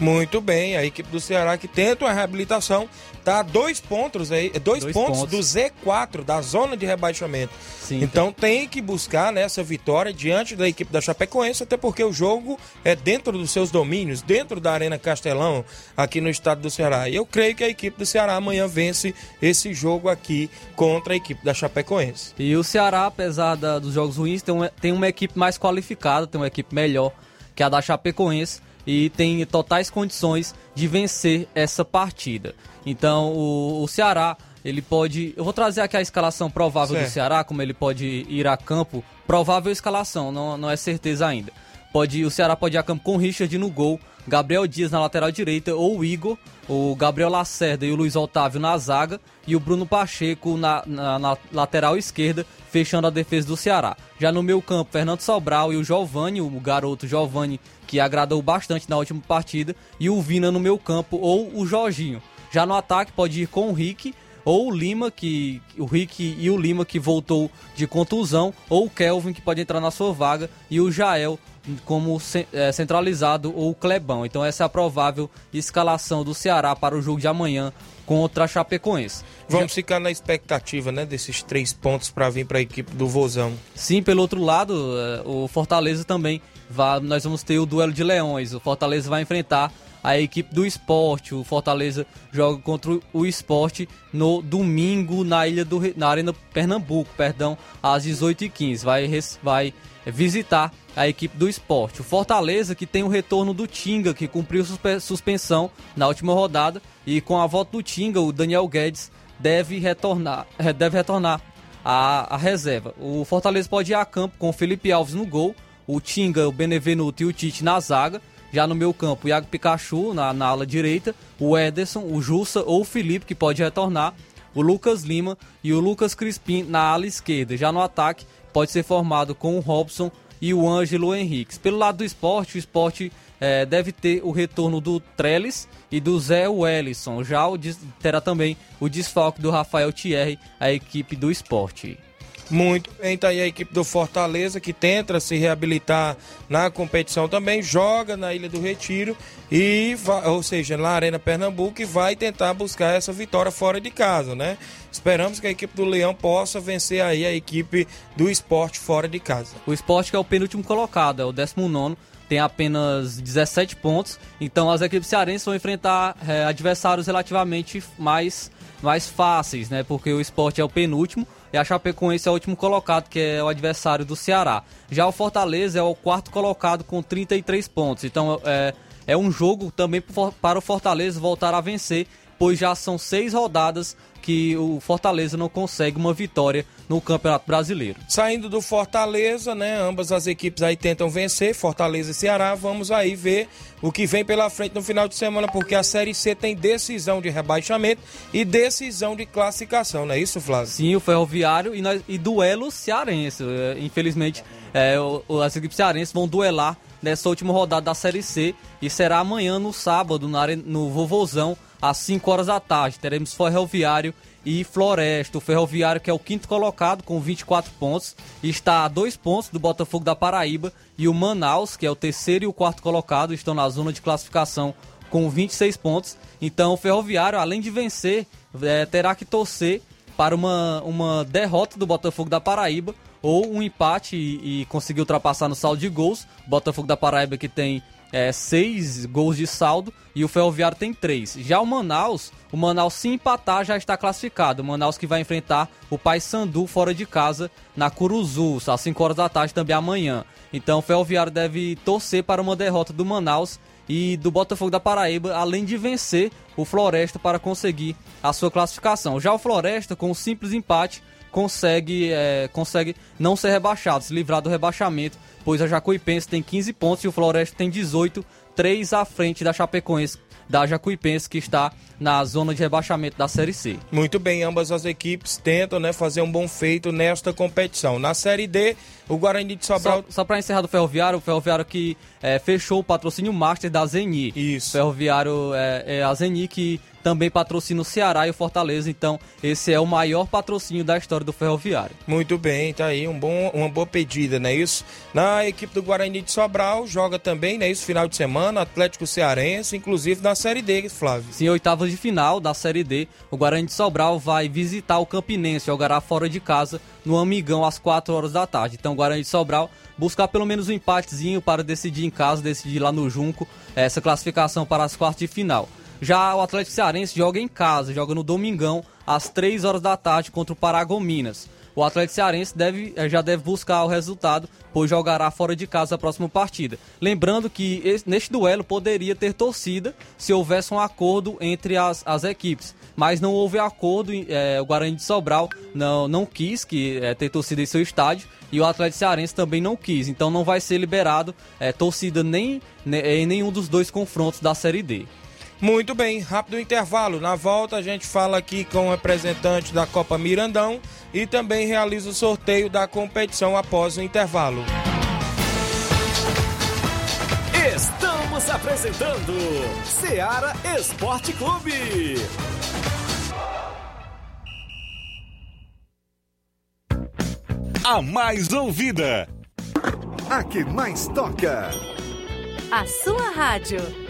Speaker 1: Muito bem, a equipe do Ceará que tenta uma reabilitação tá a dois pontos aí, dois, dois pontos, pontos, do Z4 da zona de rebaixamento. Sim, então tem que buscar nessa né, vitória diante da equipe da Chapecoense, até porque o jogo é dentro dos seus domínios, dentro da Arena Castelão, aqui no estado do Ceará. E eu creio que a equipe do Ceará amanhã vence esse jogo aqui contra a equipe da Chapecoense.
Speaker 3: E o Ceará, apesar da, dos jogos ruins, tem uma, tem uma equipe mais qualificada, tem uma equipe melhor que a da Chapecoense e tem totais condições de vencer essa partida. Então o, o Ceará ele pode. Eu vou trazer aqui a escalação provável certo. do Ceará, como ele pode ir a campo. Provável escalação, não, não é certeza ainda. Pode, o Ceará pode ir a campo com o Richard no gol, Gabriel Dias na lateral direita, ou o Igor, o Gabriel Lacerda e o Luiz Otávio na zaga, e o Bruno Pacheco na, na, na lateral esquerda, fechando a defesa do Ceará. Já no meu campo, Fernando Sobral e o Giovani, o garoto Giovani, que agradou bastante na última partida, e o Vina no meu campo, ou o Jorginho. Já no ataque, pode ir com o Rick, ou o Lima, que o Rick e o Lima que voltou de contusão, ou o Kelvin que pode entrar na sua vaga e o Jael como é, centralizado ou Clebão. Então essa é a provável escalação do Ceará para o jogo de amanhã contra a Chapecoense.
Speaker 1: Vamos ficar na expectativa, né, desses três pontos para vir para a equipe do Vozão.
Speaker 3: Sim, pelo outro lado, é, o Fortaleza também vai, nós vamos ter o duelo de leões. O Fortaleza vai enfrentar a equipe do esporte. O Fortaleza joga contra o esporte no domingo na ilha do na Arena Pernambuco, perdão, às 18h15. Vai, vai visitar a equipe do esporte. O Fortaleza que tem o retorno do Tinga, que cumpriu suspensão na última rodada. E com a volta do Tinga, o Daniel Guedes deve retornar, deve retornar à, à reserva. O Fortaleza pode ir a campo com o Felipe Alves no gol, o Tinga, o Benevenuto e o Tite na zaga. Já no meu campo, Iago Pikachu na, na ala direita, o Ederson, o Jussa ou o Felipe, que pode retornar, o Lucas Lima e o Lucas Crispim na ala esquerda. Já no ataque, pode ser formado com o Robson e o Ângelo Henriques. Pelo lado do esporte, o esporte é, deve ter o retorno do Trellis e do Zé Wellison. Já o, terá também o desfalque do Rafael Thierry, a equipe do esporte.
Speaker 1: Muito bem, tá aí a equipe do Fortaleza que tenta se reabilitar na competição também, joga na Ilha do Retiro e vai, ou seja, na Arena Pernambuco e vai tentar buscar essa vitória fora de casa, né? Esperamos que a equipe do Leão possa vencer aí a equipe do esporte fora de casa.
Speaker 3: O esporte que é o penúltimo colocado, é o 19 tem apenas 17 pontos. Então as equipes cearenses vão enfrentar é, adversários relativamente mais, mais fáceis, né? Porque o esporte é o penúltimo e a Chapecoense é o último colocado, que é o adversário do Ceará. Já o Fortaleza é o quarto colocado com 33 pontos. Então é, é um jogo também para o Fortaleza voltar a vencer, pois já são seis rodadas que o Fortaleza não consegue uma vitória no Campeonato Brasileiro.
Speaker 1: Saindo do Fortaleza, né? Ambas as equipes aí tentam vencer, Fortaleza e Ceará. Vamos aí ver o que vem pela frente no final de semana, porque a Série C tem decisão de rebaixamento e decisão de classificação, não é isso, Flávio?
Speaker 3: Sim, o Ferroviário e, nós, e duelo cearense. É, infelizmente, é, as equipes cearenses vão duelar nessa última rodada da Série C e será amanhã no sábado, no Vovozão, às 5 horas da tarde. Teremos Ferroviário e Floresta. O Ferroviário, que é o quinto colocado, com 24 pontos, está a dois pontos do Botafogo da Paraíba. E o Manaus, que é o terceiro e o quarto colocado, estão na zona de classificação com 26 pontos. Então, o Ferroviário, além de vencer, é, terá que torcer para uma, uma derrota do Botafogo da Paraíba ou um empate e, e conseguir ultrapassar no saldo de gols. Botafogo da Paraíba que tem é, seis gols de saldo e o Ferroviário tem três. Já o Manaus, o Manaus se empatar já está classificado. O Manaus que vai enfrentar o Paysandu fora de casa na Curuzu, às 5 horas da tarde também amanhã. Então o Ferroviário deve torcer para uma derrota do Manaus e do Botafogo da Paraíba, além de vencer o Floresta para conseguir a sua classificação. Já o Floresta, com um simples empate, consegue, é, consegue não ser rebaixado, se livrar do rebaixamento, pois a Jacuipense tem 15 pontos e o Floresta tem 18, 3 à frente da Chapecoense, da Jacuipense, que está na zona de rebaixamento da Série C.
Speaker 1: Muito bem, ambas as equipes tentam né, fazer um bom feito nesta competição. Na Série D, o Guarani de Sobral...
Speaker 3: Só, só para encerrar do Ferroviário, o Ferroviário que é, fechou o patrocínio Master da Zeni.
Speaker 1: Isso.
Speaker 3: Ferroviário é, é a Zeni que também patrocina o Ceará e o Fortaleza, então esse é o maior patrocínio da história do Ferroviário.
Speaker 1: Muito bem, tá aí um bom, uma boa pedida, não é isso? Na equipe do Guarani de Sobral joga também, não é isso? Final de semana, Atlético Cearense, inclusive na Série D, Flávio.
Speaker 3: Sim, oitavas de final da Série D, o Guarani de Sobral vai visitar o Campinense, jogará fora de casa no Amigão às 4 horas da tarde. Então o Guarani de Sobral buscar pelo menos um empatezinho para decidir em casa, decidir lá no Junco essa classificação para as quartas de final. Já o Atlético Cearense joga em casa, joga no Domingão, às 3 horas da tarde contra o Paragominas. O Atlético Cearense deve, eh, já deve buscar o resultado, pois jogará fora de casa a próxima partida. Lembrando que esse, neste duelo poderia ter torcida se houvesse um acordo entre as, as equipes. Mas não houve acordo, é, o Guarani de Sobral não, não quis que, é, ter torcida em seu estádio e o Atlético Cearense também não quis. Então não vai ser liberado é, torcida nem, nem, em nenhum dos dois confrontos da Série D.
Speaker 1: Muito bem, rápido intervalo. Na volta a gente fala aqui com o representante da Copa Mirandão e também realiza o sorteio da competição após o intervalo.
Speaker 4: Estamos apresentando Seara Esporte Clube. A mais ouvida. A que mais toca.
Speaker 17: A sua rádio.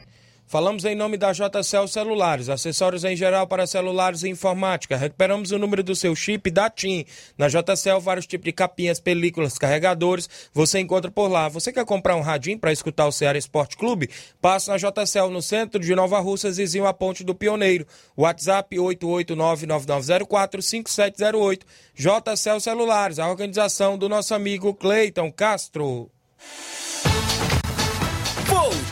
Speaker 1: Falamos em nome da JCL Celulares, acessórios em geral para celulares e informática. Recuperamos o número do seu chip da TIM. Na JCL, vários tipos de capinhas, películas, carregadores, você encontra por lá. Você quer comprar um radinho para escutar o Ceará Esporte Clube? Passa na JCL no centro de Nova Russa, vizinho à Ponte do Pioneiro. WhatsApp 889-9904-5708. JCL Celulares, a organização do nosso amigo Cleiton Castro.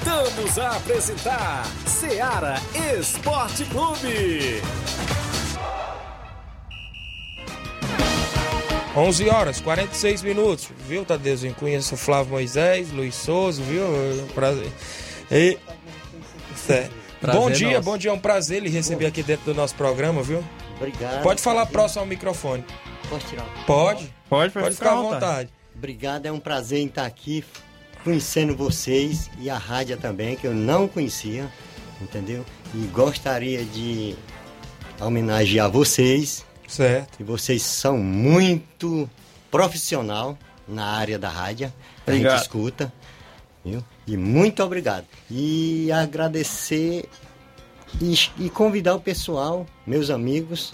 Speaker 4: Voltamos a apresentar Seara Esporte Clube.
Speaker 1: 11 horas, 46 minutos, viu, Tadeuzinho? Conheço o Flávio Moisés, Luiz Souza, viu? Prazer. E... Certo.
Speaker 3: Prazer
Speaker 1: bom dia,
Speaker 3: nosso.
Speaker 1: bom dia, é um prazer lhe receber aqui dentro do nosso programa, viu?
Speaker 18: Obrigado.
Speaker 1: Pode falar próximo ao microfone.
Speaker 18: Posso tirar?
Speaker 1: Pode?
Speaker 2: Pode,
Speaker 1: pode ficar à vontade.
Speaker 18: Obrigado, é um prazer em estar aqui conhecendo vocês e a rádio também, que eu não conhecia, entendeu? E gostaria de homenagear vocês.
Speaker 1: Certo.
Speaker 18: E vocês são muito profissional na área da rádio, que a gente escuta, viu? E muito obrigado. E agradecer e, e convidar o pessoal, meus amigos,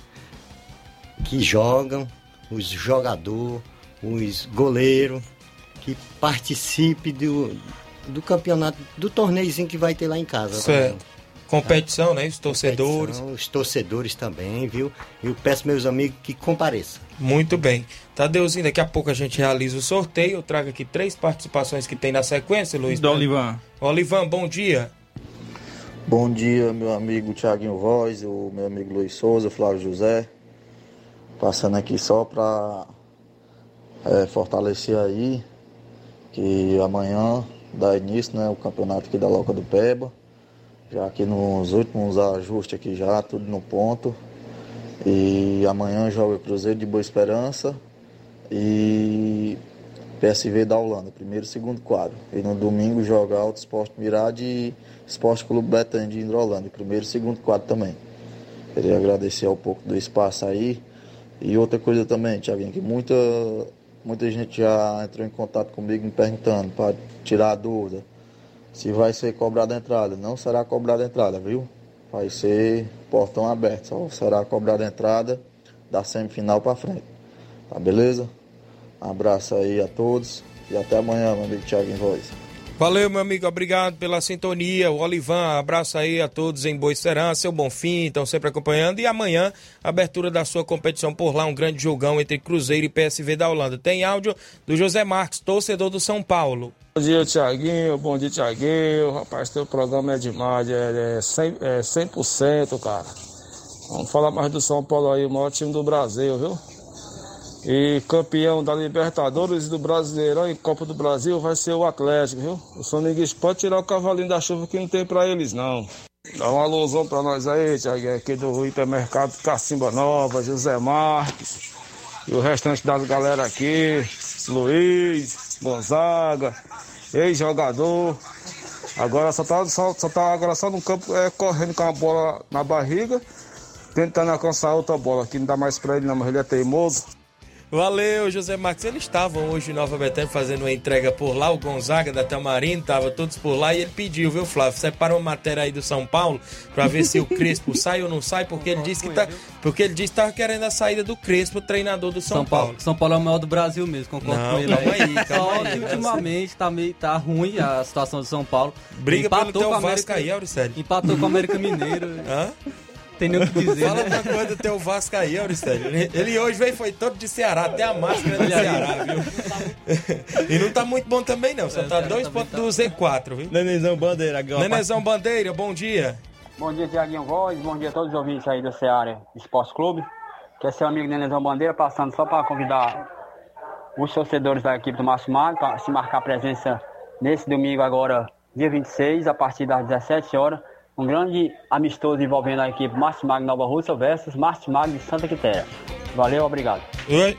Speaker 18: que jogam, os jogadores, os goleiros, que participe do, do campeonato, do torneiozinho que vai ter lá em casa.
Speaker 1: Certo.
Speaker 18: também.
Speaker 1: Competição, né? Os torcedores.
Speaker 18: Competição, Os torcedores também, viu? Eu peço meus amigos que compareçam.
Speaker 1: Muito bem. Tadeuzinho, daqui a pouco a gente realiza o sorteio. Eu trago aqui três participações que tem na sequência, Luiz.
Speaker 2: Do Olivan.
Speaker 1: Olivan, bom dia.
Speaker 19: Bom dia, meu amigo Tiaguinho Voz, o meu amigo Luiz Souza, Flávio José. Passando aqui só para fortalecer aí que amanhã dá início né, o campeonato aqui da Loca do Peba. Já aqui nos últimos ajustes aqui já, tudo no ponto. E amanhã joga Cruzeiro de Boa Esperança e PSV da Holanda, primeiro e segundo quadro. E no domingo joga Alto Esporte Mirade e Esporte Clube Betânia de Hidrolândia, primeiro e segundo quadro também. Queria agradecer um pouco do espaço aí. E outra coisa também, Tiaguinho, que muita, muita gente já entrou em contato comigo me perguntando para tirar a dúvida se vai ser cobrada a entrada. Não será cobrada a entrada, viu? Vai ser portão aberto, só será cobrada a entrada da semifinal para frente. Tá beleza? Um abraço aí a todos e até amanhã, meu amigo Thiago em Voz.
Speaker 1: Valeu, meu amigo, obrigado pela sintonia. O Olivan, abraço aí a todos em Boicerã, seu Bonfim, estão sempre acompanhando. E amanhã, abertura da sua competição por lá, um grande jogão entre Cruzeiro e PSV da Holanda. Tem áudio do José Marques, torcedor do São Paulo.
Speaker 20: Bom dia, Tiaguinho. Bom dia, Tiaguinho. Rapaz, teu programa é demais, é, é, 100, é 100%, cara. Vamos falar mais do São Paulo aí, o maior time do Brasil, viu? E campeão da Libertadores e do Brasileirão e Copa do Brasil vai ser o Atlético, viu? O Soninguista pode tirar o cavalinho da chuva que não tem pra eles, não. Dá uma alusão pra nós aí, Tiaguinho, aqui do hipermercado Cacimba Nova, José Marques e o restante das galera aqui, Luiz, Gonzaga, ex-jogador. Agora só tá, só, só tá agora só no campo é, correndo com a bola na barriga, tentando alcançar outra bola, que não dá mais pra ele não, mas ele é teimoso.
Speaker 1: Valeu, José Marques. Eles estavam hoje em Nova Betânia fazendo uma entrega por lá. O Gonzaga da Tamarindo, estavam todos por lá. E ele pediu, viu, Flávio? Separa uma matéria aí do São Paulo pra ver se o Crespo sai ou não sai, porque ele disse que tá. Porque ele disse que tava querendo a saída do Crespo, treinador do São,
Speaker 3: São
Speaker 1: Paulo.
Speaker 3: Paulo. São Paulo é o maior do Brasil mesmo, concordo
Speaker 1: Não,
Speaker 3: com ele.
Speaker 1: calma aí, calma
Speaker 3: Só
Speaker 1: aí.
Speaker 3: que ultimamente tá, meio, tá ruim a situação do São Paulo.
Speaker 1: Briga pelo teu
Speaker 3: com a
Speaker 1: Vasco aí, Auricélio.
Speaker 3: Empatou com o América Mineiro.
Speaker 1: Hã?
Speaker 3: Tem nem o que dizer,
Speaker 1: Fala
Speaker 3: né?
Speaker 1: uma coisa do teu Vasco aí, Auricélio. Ele, hoje veio, foi todo de Ceará, até a máscara do Ceará, viu? e não tá muito bom também, não. Só tá dois pontos do Z4, viu?
Speaker 2: Nenezão Bandeira.
Speaker 1: Nenezão Bandeira, bom dia.
Speaker 21: Bom dia, Tiaguinho Voz. Bom dia a todos os ouvintes aí do Ceará Esporte Clube. Que é seu amigo Nenezão Bandeira, passando só para convidar os torcedores da equipe do Márcio Magno para se marcar presença nesse domingo agora, dia 26, a partir das 17 horas. Um grande amistoso envolvendo a equipe Márcio Magno Nova Rússia versus Márcio Magno de Santa Quitéria. Valeu, obrigado.
Speaker 1: Oi.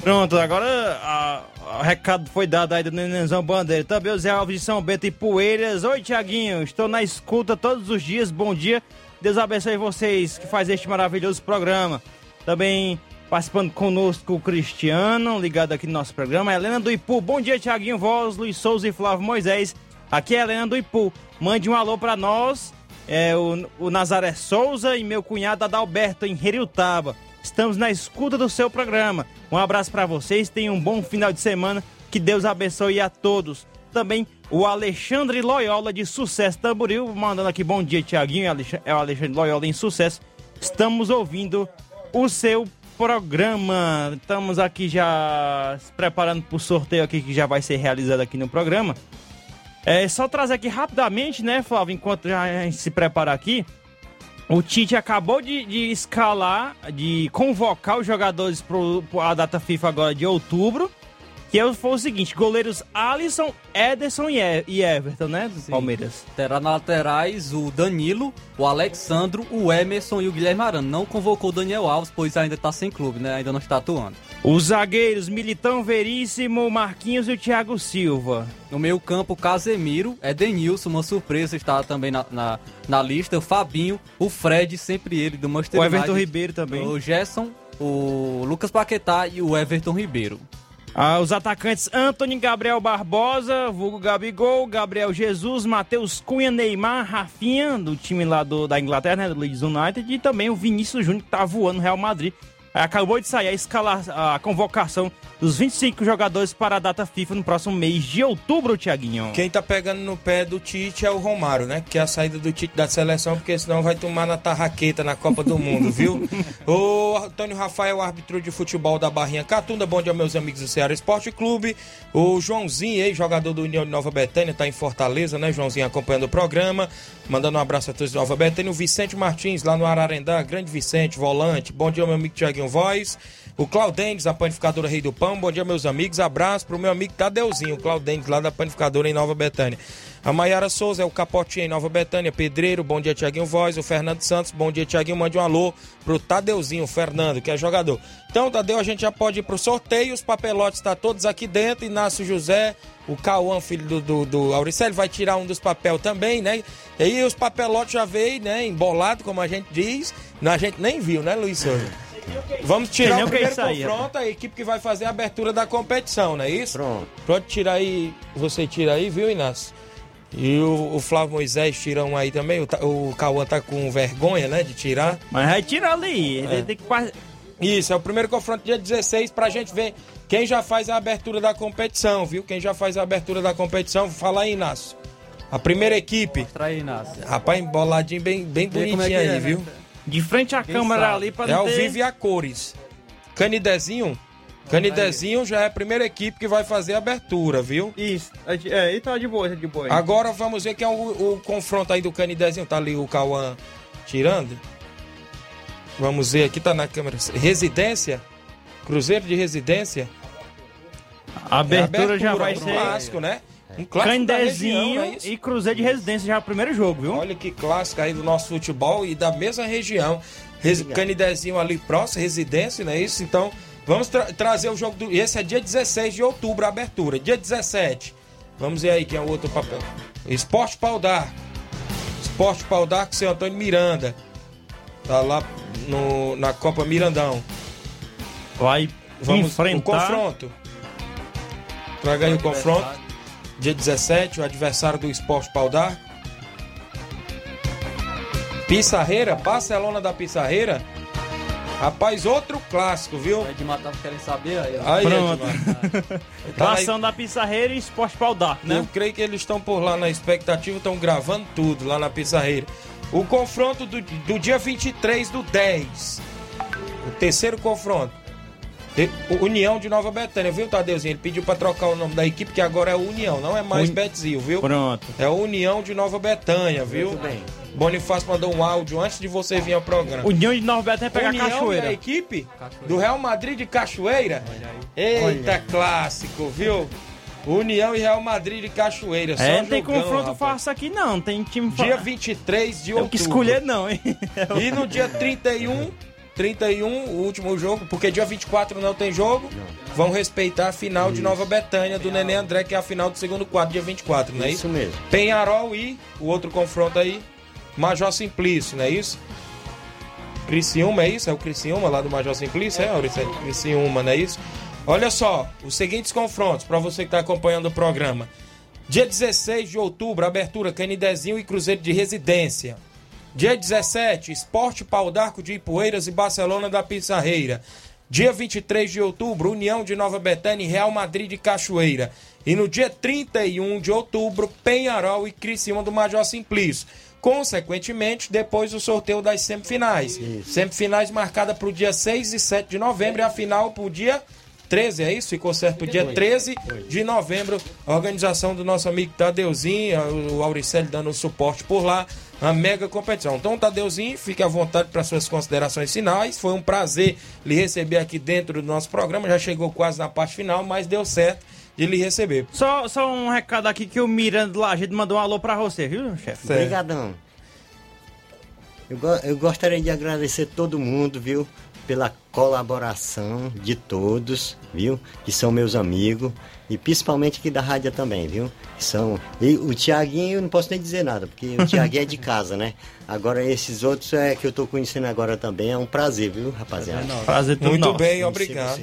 Speaker 2: Pronto, agora o recado foi dado aí do Nenenzão Bandeira. Também o Zé Alves de São Bento e Poeiras. Oi, Tiaguinho, estou na escuta todos os dias. Bom dia. Deus abençoe vocês que faz este maravilhoso programa. Também participando conosco o Cristiano, ligado aqui no nosso programa. Helena do Ipu. Bom dia, Tiaguinho Voz, Luiz Souza e Flávio Moisés. Aqui é Helena do Ipu. Mande um alô pra nós, é, o, o Nazaré Souza e meu cunhado Adalberto em Heriutaba. Estamos na escuta do seu programa. Um abraço para vocês, tenham um bom final de semana. Que Deus abençoe a todos. Também o Alexandre Loyola de Sucesso Tamboril, mandando aqui bom dia, Tiaguinho. É o Alexandre Loyola em Sucesso. Estamos ouvindo o seu programa. Estamos aqui já se preparando para o sorteio aqui que já vai ser realizado aqui no programa. É só trazer aqui rapidamente, né, Flávio, enquanto a gente se prepara aqui. O Tite acabou de, de escalar, de convocar os jogadores para a data FIFA agora de outubro. Que foi o seguinte: goleiros Alisson, Ederson e, Everton, né? Do Palmeiras.
Speaker 3: Terá na laterais o Danilo, o Alexandro, o Emerson e o Guilherme Arana. Não convocou o Daniel Alves, pois ainda tá sem clube, né? Ainda não está atuando.
Speaker 2: Os zagueiros Militão Veríssimo, Marquinhos e o Thiago Silva.
Speaker 3: No meio campo, Casemiro, Edenilson, uma surpresa, está também na, na, na lista. O Fabinho, o Fred, sempre ele, do Manchester
Speaker 2: O Everton
Speaker 3: United.
Speaker 2: Ribeiro também.
Speaker 3: O Gerson, o Lucas Paquetá e o Everton Ribeiro.
Speaker 2: Ah, os atacantes Antony Gabriel Barbosa, vulgo Gabigol, Gabriel Jesus, Matheus Cunha, Neymar, Rafinha, do time lá do, da Inglaterra, né, do Leeds United, e também o Vinícius Júnior, que tá voando no Real Madrid. Aí Acabou de sair a, escala, a convocação dos 25 jogadores para a data FIFA no próximo mês de outubro, Tiaguinho.
Speaker 1: Quem tá pegando no pé do Tite é o Romário, né? Que é a saída do Tite da seleção, porque senão vai tomar na tarraqueta na Copa do Mundo, viu? o Antônio Rafael, árbitro de futebol da Barrinha Catunda, bom dia, meus amigos do Ceará Esporte Clube. O Joãozinho, ex-jogador do União de Nova Betânia, tá em Fortaleza, né? Joãozinho acompanhando o programa, mandando um abraço a todos de Nova Betânia. O Vicente Martins, lá no Ararendá, grande Vicente, volante. Bom dia, meu amigo Tiaguinho Voz. O Claudentes, da Panificadora Rei do Pão. Bom dia, meus amigos. Abraço pro meu amigo Tadeuzinho, o lá da Panificadora em Nova Betânia. A Maiara Souza é o Capotinho em Nova Betânia, Pedreiro, bom dia, Tiaguinho Voz. O Fernando Santos, bom dia, Tiaguinho. Mande um alô pro Tadeuzinho, Fernando, que é jogador. Então, Tadeu, a gente já pode ir pro sorteio. Os papelotes estão todos aqui dentro. Inácio José, o Cauã, filho do, do, do vai tirar um dos papéis também, né? E aí os papelotes já veio, né? Embolado, como a gente diz. A gente nem viu, né, Luiz Souza? Vamos tirar o
Speaker 2: é
Speaker 1: primeiro
Speaker 2: isso aí,
Speaker 1: confronto, a equipe que vai fazer a abertura da competição, não é isso? Pronto. Pronto, tirar aí, você tira aí, viu, Inácio? E o, o Flávio Moisés tira um aí também, o, o Cauã tá com vergonha, né, de tirar.
Speaker 2: Mas vai tirar ali, ele tem que quase...
Speaker 1: Isso, é o primeiro confronto dia 16 pra gente ver quem já faz a abertura da competição, viu? Quem já faz a abertura da competição, fala aí, Inácio. A primeira equipe.
Speaker 3: Mostra aí, Inácio.
Speaker 1: Rapaz, emboladinho bem, bem
Speaker 3: como
Speaker 1: bonitinho
Speaker 3: é
Speaker 1: aí,
Speaker 3: é, né?
Speaker 2: De frente à
Speaker 1: Quem
Speaker 2: câmera
Speaker 1: sabe?
Speaker 2: ali pra
Speaker 1: É ao
Speaker 2: ter...
Speaker 1: vivo e a cores. Canidezinho. Canidezinho já é a primeira equipe que vai fazer a abertura, viu?
Speaker 2: Isso. É, e tá de boa, de boa. aí.
Speaker 1: Agora vamos ver quem é o, o confronto aí do Canidezinho. Tá ali o Cauã tirando. Vamos ver aqui, tá na câmera. Residência? Cruzeiro de Residência?
Speaker 2: A abertura,
Speaker 1: É
Speaker 2: já vai
Speaker 1: um
Speaker 2: ser...
Speaker 1: clássico, né? Um região,
Speaker 2: Candezinho
Speaker 1: é
Speaker 2: e Cruzeiro de Residência já é o primeiro jogo, viu?
Speaker 1: Olha que clássico aí do nosso futebol e da mesma região. Res... Canidezinho ali próximo, residência, não é isso? Então, vamos tra- trazer o jogo do. Esse é dia 16 de outubro, a abertura. Dia 17. Vamos ver aí quem é o outro papel. Esporte Pau d'Arco. Esporte Pau d'Arco, seu Antônio Miranda. Tá lá no, na Copa Mirandão.
Speaker 2: Vai
Speaker 1: Vamos
Speaker 2: enfrentar...
Speaker 1: o confronto. Traga aí o confronto. Dia 17, o adversário do Esporte Pau d'Arco. Pissarreira, Barcelona da Pissarreira. Rapaz, outro clássico, viu?
Speaker 3: Edmar tava querendo saber aí. ó.
Speaker 1: Aí,
Speaker 2: Pronto.
Speaker 1: Edmar. Tá
Speaker 2: da Pissarreira e Esporte Pau d'Arco,
Speaker 1: Eu
Speaker 2: né?
Speaker 1: creio que eles estão por lá na expectativa, estão gravando tudo lá na Pissarreira. O confronto do, do dia 23 do 10. O terceiro confronto. De- União de Nova Betânia, viu, Tadeuzinho? Ele pediu pra trocar o nome da equipe, que agora é União, não é mais Betzil, viu?
Speaker 2: Pronto.
Speaker 1: É União de Nova Betânia, viu?
Speaker 18: Muito bem.
Speaker 1: Bonifácio mandou um áudio antes de você vir ao programa.
Speaker 2: União de Nova Betânia pegar
Speaker 1: União e a
Speaker 2: Cachoeira.
Speaker 1: equipe do Real Madrid de Cachoeira. Eita, clássico, viu? União e Real Madrid de Cachoeira. Só
Speaker 2: É, não tem
Speaker 1: jogão,
Speaker 2: confronto
Speaker 1: rapaz.
Speaker 2: fácil aqui não, tem time
Speaker 1: Dia
Speaker 2: fa-
Speaker 1: 23 de
Speaker 2: Tem
Speaker 1: outubro.
Speaker 2: que escolher não, hein?
Speaker 1: E no dia 31, 31, o último jogo, porque dia 24 não tem jogo, vão respeitar a final de Nova Betânia do Nenê André, que é a final do segundo quadro, dia 24, não é isso?
Speaker 18: Isso mesmo.
Speaker 1: Penharol e o outro confronto aí, Major Simplício, não é isso? Criciúma, é isso? É o Criciúma lá do Major Simplício? É, Auricélio? Criciúma, não é isso? Olha só, os seguintes confrontos, para você que está acompanhando o programa. Dia 16 de outubro, abertura Canidezinho e Cruzeiro de Residência. Dia 17, Esporte Pau d'Arco de Ipueiras e Barcelona da Pissarreira. Dia 23 de outubro, União de Nova Betânia e Real Madrid de Cachoeira. E no dia 31 de outubro, Penharol e Criciúma do Major Simplício. Consequentemente, depois do sorteio das semifinais. Semifinais marcada para o dia 6 e 7 de novembro e a final para o dia 13, é isso? Ficou certo pro dia 13 de novembro. A organização do nosso amigo Tadeuzinho, o Auricélio dando suporte por lá. Uma mega competição. Então, Tadeuzinho, fique à vontade para suas considerações finais. Foi um prazer lhe receber aqui dentro do nosso programa. Já chegou quase na parte final, mas deu certo de lhe receber.
Speaker 2: Só, só um recado aqui que o Miranda lá, a gente mandou um alô pra você, viu, chefe?
Speaker 18: Obrigadão. Eu, go- eu gostaria de agradecer todo mundo, viu? Pela colaboração de todos, viu? Que são meus amigos. E principalmente aqui da rádio também, viu? São. E o Tiaguinho, eu não posso nem dizer nada, porque o Tiaguinho é de casa, né? Agora esses outros é que eu tô conhecendo agora também. É um prazer, viu, rapaziada?
Speaker 2: Prazer tudo
Speaker 1: Muito
Speaker 2: nosso.
Speaker 1: bem, obrigado.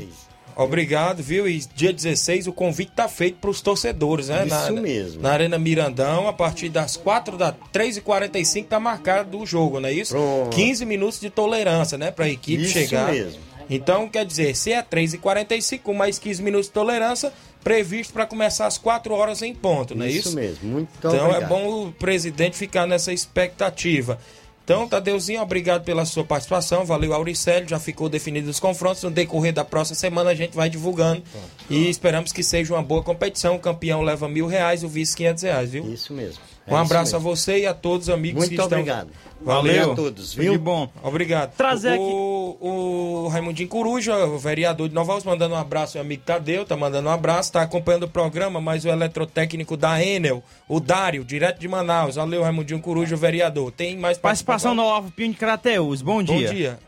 Speaker 1: Obrigado, viu? E dia 16 o convite tá feito para os torcedores, né?
Speaker 18: Isso
Speaker 1: na,
Speaker 18: mesmo.
Speaker 1: Na Arena Mirandão, a partir das 4 da 3h45 tá marcado o jogo, não é isso?
Speaker 18: Pronto.
Speaker 1: 15 minutos de tolerância, né? Pra equipe
Speaker 18: Isso
Speaker 1: chegar.
Speaker 18: mesmo.
Speaker 1: Então, quer dizer, se é 3h45, com mais 15 minutos de tolerância, previsto para começar às 4 horas em ponto, não é isso?
Speaker 18: Isso mesmo, muito
Speaker 1: Então
Speaker 18: obrigado.
Speaker 1: é bom o presidente ficar nessa expectativa. Então, Tadeuzinho, obrigado pela sua participação. Valeu, Auricélio. Já ficou definido os confrontos. No decorrer da próxima semana a gente vai divulgando. E esperamos que seja uma boa competição. O campeão leva mil reais, o vice quinhentos reais, viu?
Speaker 18: Isso mesmo.
Speaker 1: Um
Speaker 18: É
Speaker 1: abraço a você e a todos os amigos
Speaker 18: Muito
Speaker 1: que estão.
Speaker 18: obrigado.
Speaker 1: Valeu.
Speaker 18: Valeu a todos, viu?
Speaker 1: Que bom. Obrigado.
Speaker 2: Trazer
Speaker 1: o, o Raimundinho Coruja, o vereador de Nova Alves, mandando um abraço ao amigo Tadeu, tá mandando um abraço, tá acompanhando o programa, mas o eletrotécnico da Enel, o Dário, direto de Manaus. Valeu, Raimundinho Coruja, o vereador. Tem mais
Speaker 2: Participação no Olavo Pinho de Crateus. Bom dia.
Speaker 1: Bom dia.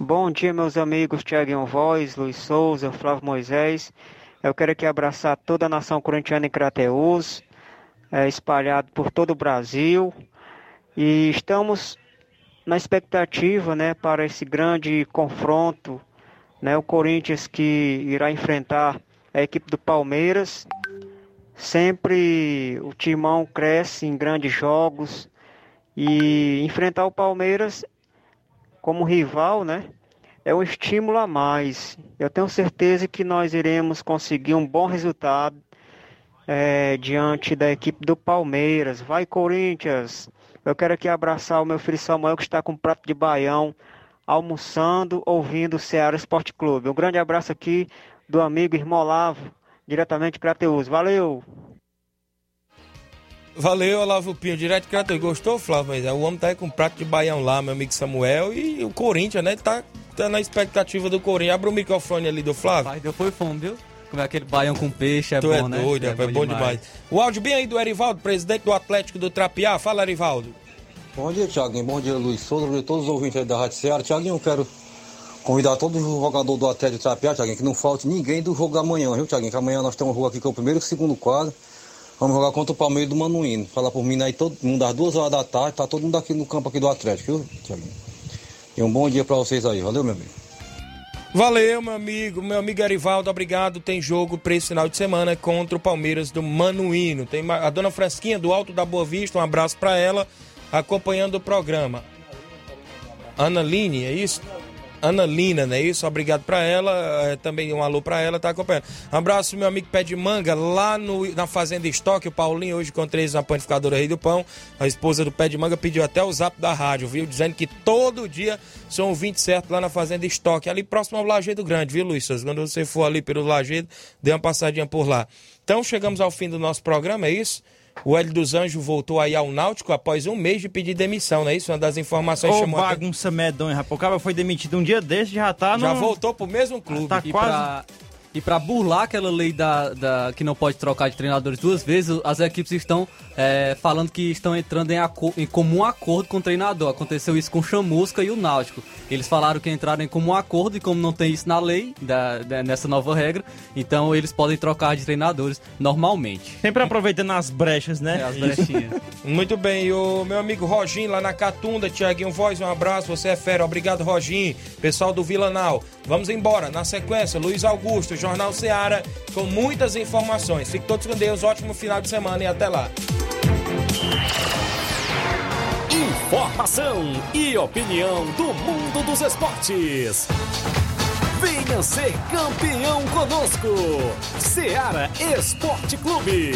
Speaker 22: Bom dia, meus amigos Tiaguinho Voz, Luiz Souza, Flávio Moisés. Eu quero aqui abraçar toda a nação corintiana em Crateus, é, espalhado por todo o Brasil. E estamos na expectativa né, para esse grande confronto. Né, o Corinthians que irá enfrentar a equipe do Palmeiras. Sempre o timão cresce em grandes jogos. E enfrentar o Palmeiras como rival, né? É um estímulo a mais. Eu tenho certeza que nós iremos conseguir um bom resultado é, diante da equipe do Palmeiras. Vai, Corinthians! Eu quero aqui abraçar o meu filho Samuel, que está com um prato de baião, almoçando, ouvindo o Ceará Esporte Clube. Um grande abraço aqui do amigo irmão Olavo, diretamente de Crateus. Valeu!
Speaker 1: Valeu, Olavo Pinho, direto de Crateus. Gostou, Flávio? Mas o homem tá aí com um prato de baião lá, meu amigo Samuel. E o Corinthians, né? Ele tá, tá na expectativa do Corinthians. Abre o microfone ali do Flávio.
Speaker 3: Pai, deu foi fome, viu? Comer aquele baião com peixe é
Speaker 1: tu
Speaker 3: bom,
Speaker 1: é
Speaker 3: né?
Speaker 1: doido, é, bom demais. O áudio bem aí do Erivaldo, presidente do Atlético do Trapiá. Fala, Erivaldo.
Speaker 23: Bom dia, Tiaguinho. Bom dia, Luiz Souza. Bom dia a todos os ouvintes aí da Rádio Ceará. Tiaguinho, eu quero convidar todo jogador do Atlético de Trapiá, Tiaguinho, que não falte ninguém do jogo da manhã, viu, Tiaguinho? Que amanhã nós temos um jogo aqui que é o primeiro e o segundo quadro. Vamos jogar contra o Palmeiras do Manuíno. Falar por mim aí todo mundo às duas horas da tarde, tá todo mundo aqui no campo aqui do Atlético, viu, Tiaguinho? E um bom dia pra vocês aí. Valeu, meu amigo.
Speaker 1: Valeu, meu amigo. Meu amigo Arivaldo, obrigado. Tem jogo para esse final de semana contra o Palmeiras do Manuíno. Tem a dona Fresquinha do Alto da Boa Vista, um abraço para ela, acompanhando o programa. Ana Line, é isso? Ana Lina, não é isso? Obrigado para ela, é, também um alô para ela, tá acompanhando. Um abraço meu amigo Pé de Manga, lá no, na Fazenda Estoque, o Paulinho, hoje encontrei eles na panificadora Rei do Pão, a esposa do Pé de Manga pediu até o zap da rádio, viu? Dizendo que todo dia são 20 certo lá na Fazenda Estoque, ali próximo ao Lajeado Grande, viu, Luiz? Quando você for ali pelo Lajeado, dê uma passadinha por lá. Então chegamos ao fim do nosso programa, é isso? O Hélio dos Anjos voltou aí ao Náutico após um mês de pedir demissão, não é isso? Uma das informações
Speaker 2: Ô,
Speaker 1: chamou
Speaker 2: bagunça medonha, rapaz. O cara foi demitido um dia desse, já tá no...
Speaker 1: Já voltou pro mesmo clube.
Speaker 2: Tá
Speaker 3: E
Speaker 2: quase...
Speaker 3: pra, e pra burlar aquela lei da, da- que não pode trocar de treinadores duas vezes, as equipes estão é, falando que estão entrando em, em comum acordo com o treinador. Aconteceu isso com o Chamusca e o Náutico. Eles falaram que entraram em comum acordo e como não tem isso na lei, da- da- nessa nova regra, então eles podem trocar de treinadores normalmente.
Speaker 2: Sempre aproveitando as brechas, né?
Speaker 3: É, as brechinhas.
Speaker 1: Muito bem, o meu amigo Roginho lá na Catunda, Tiaguinho Voz, um abraço, você é fera, obrigado Roginho, pessoal do Vilanal. Vamos embora, na sequência, Luiz Augusto, Jornal Seara, com muitas informações. Fiquem todos com Deus, ótimo final de semana e até lá.
Speaker 4: Informação e opinião do mundo dos esportes. Venha ser campeão conosco. Seara Esporte Clube.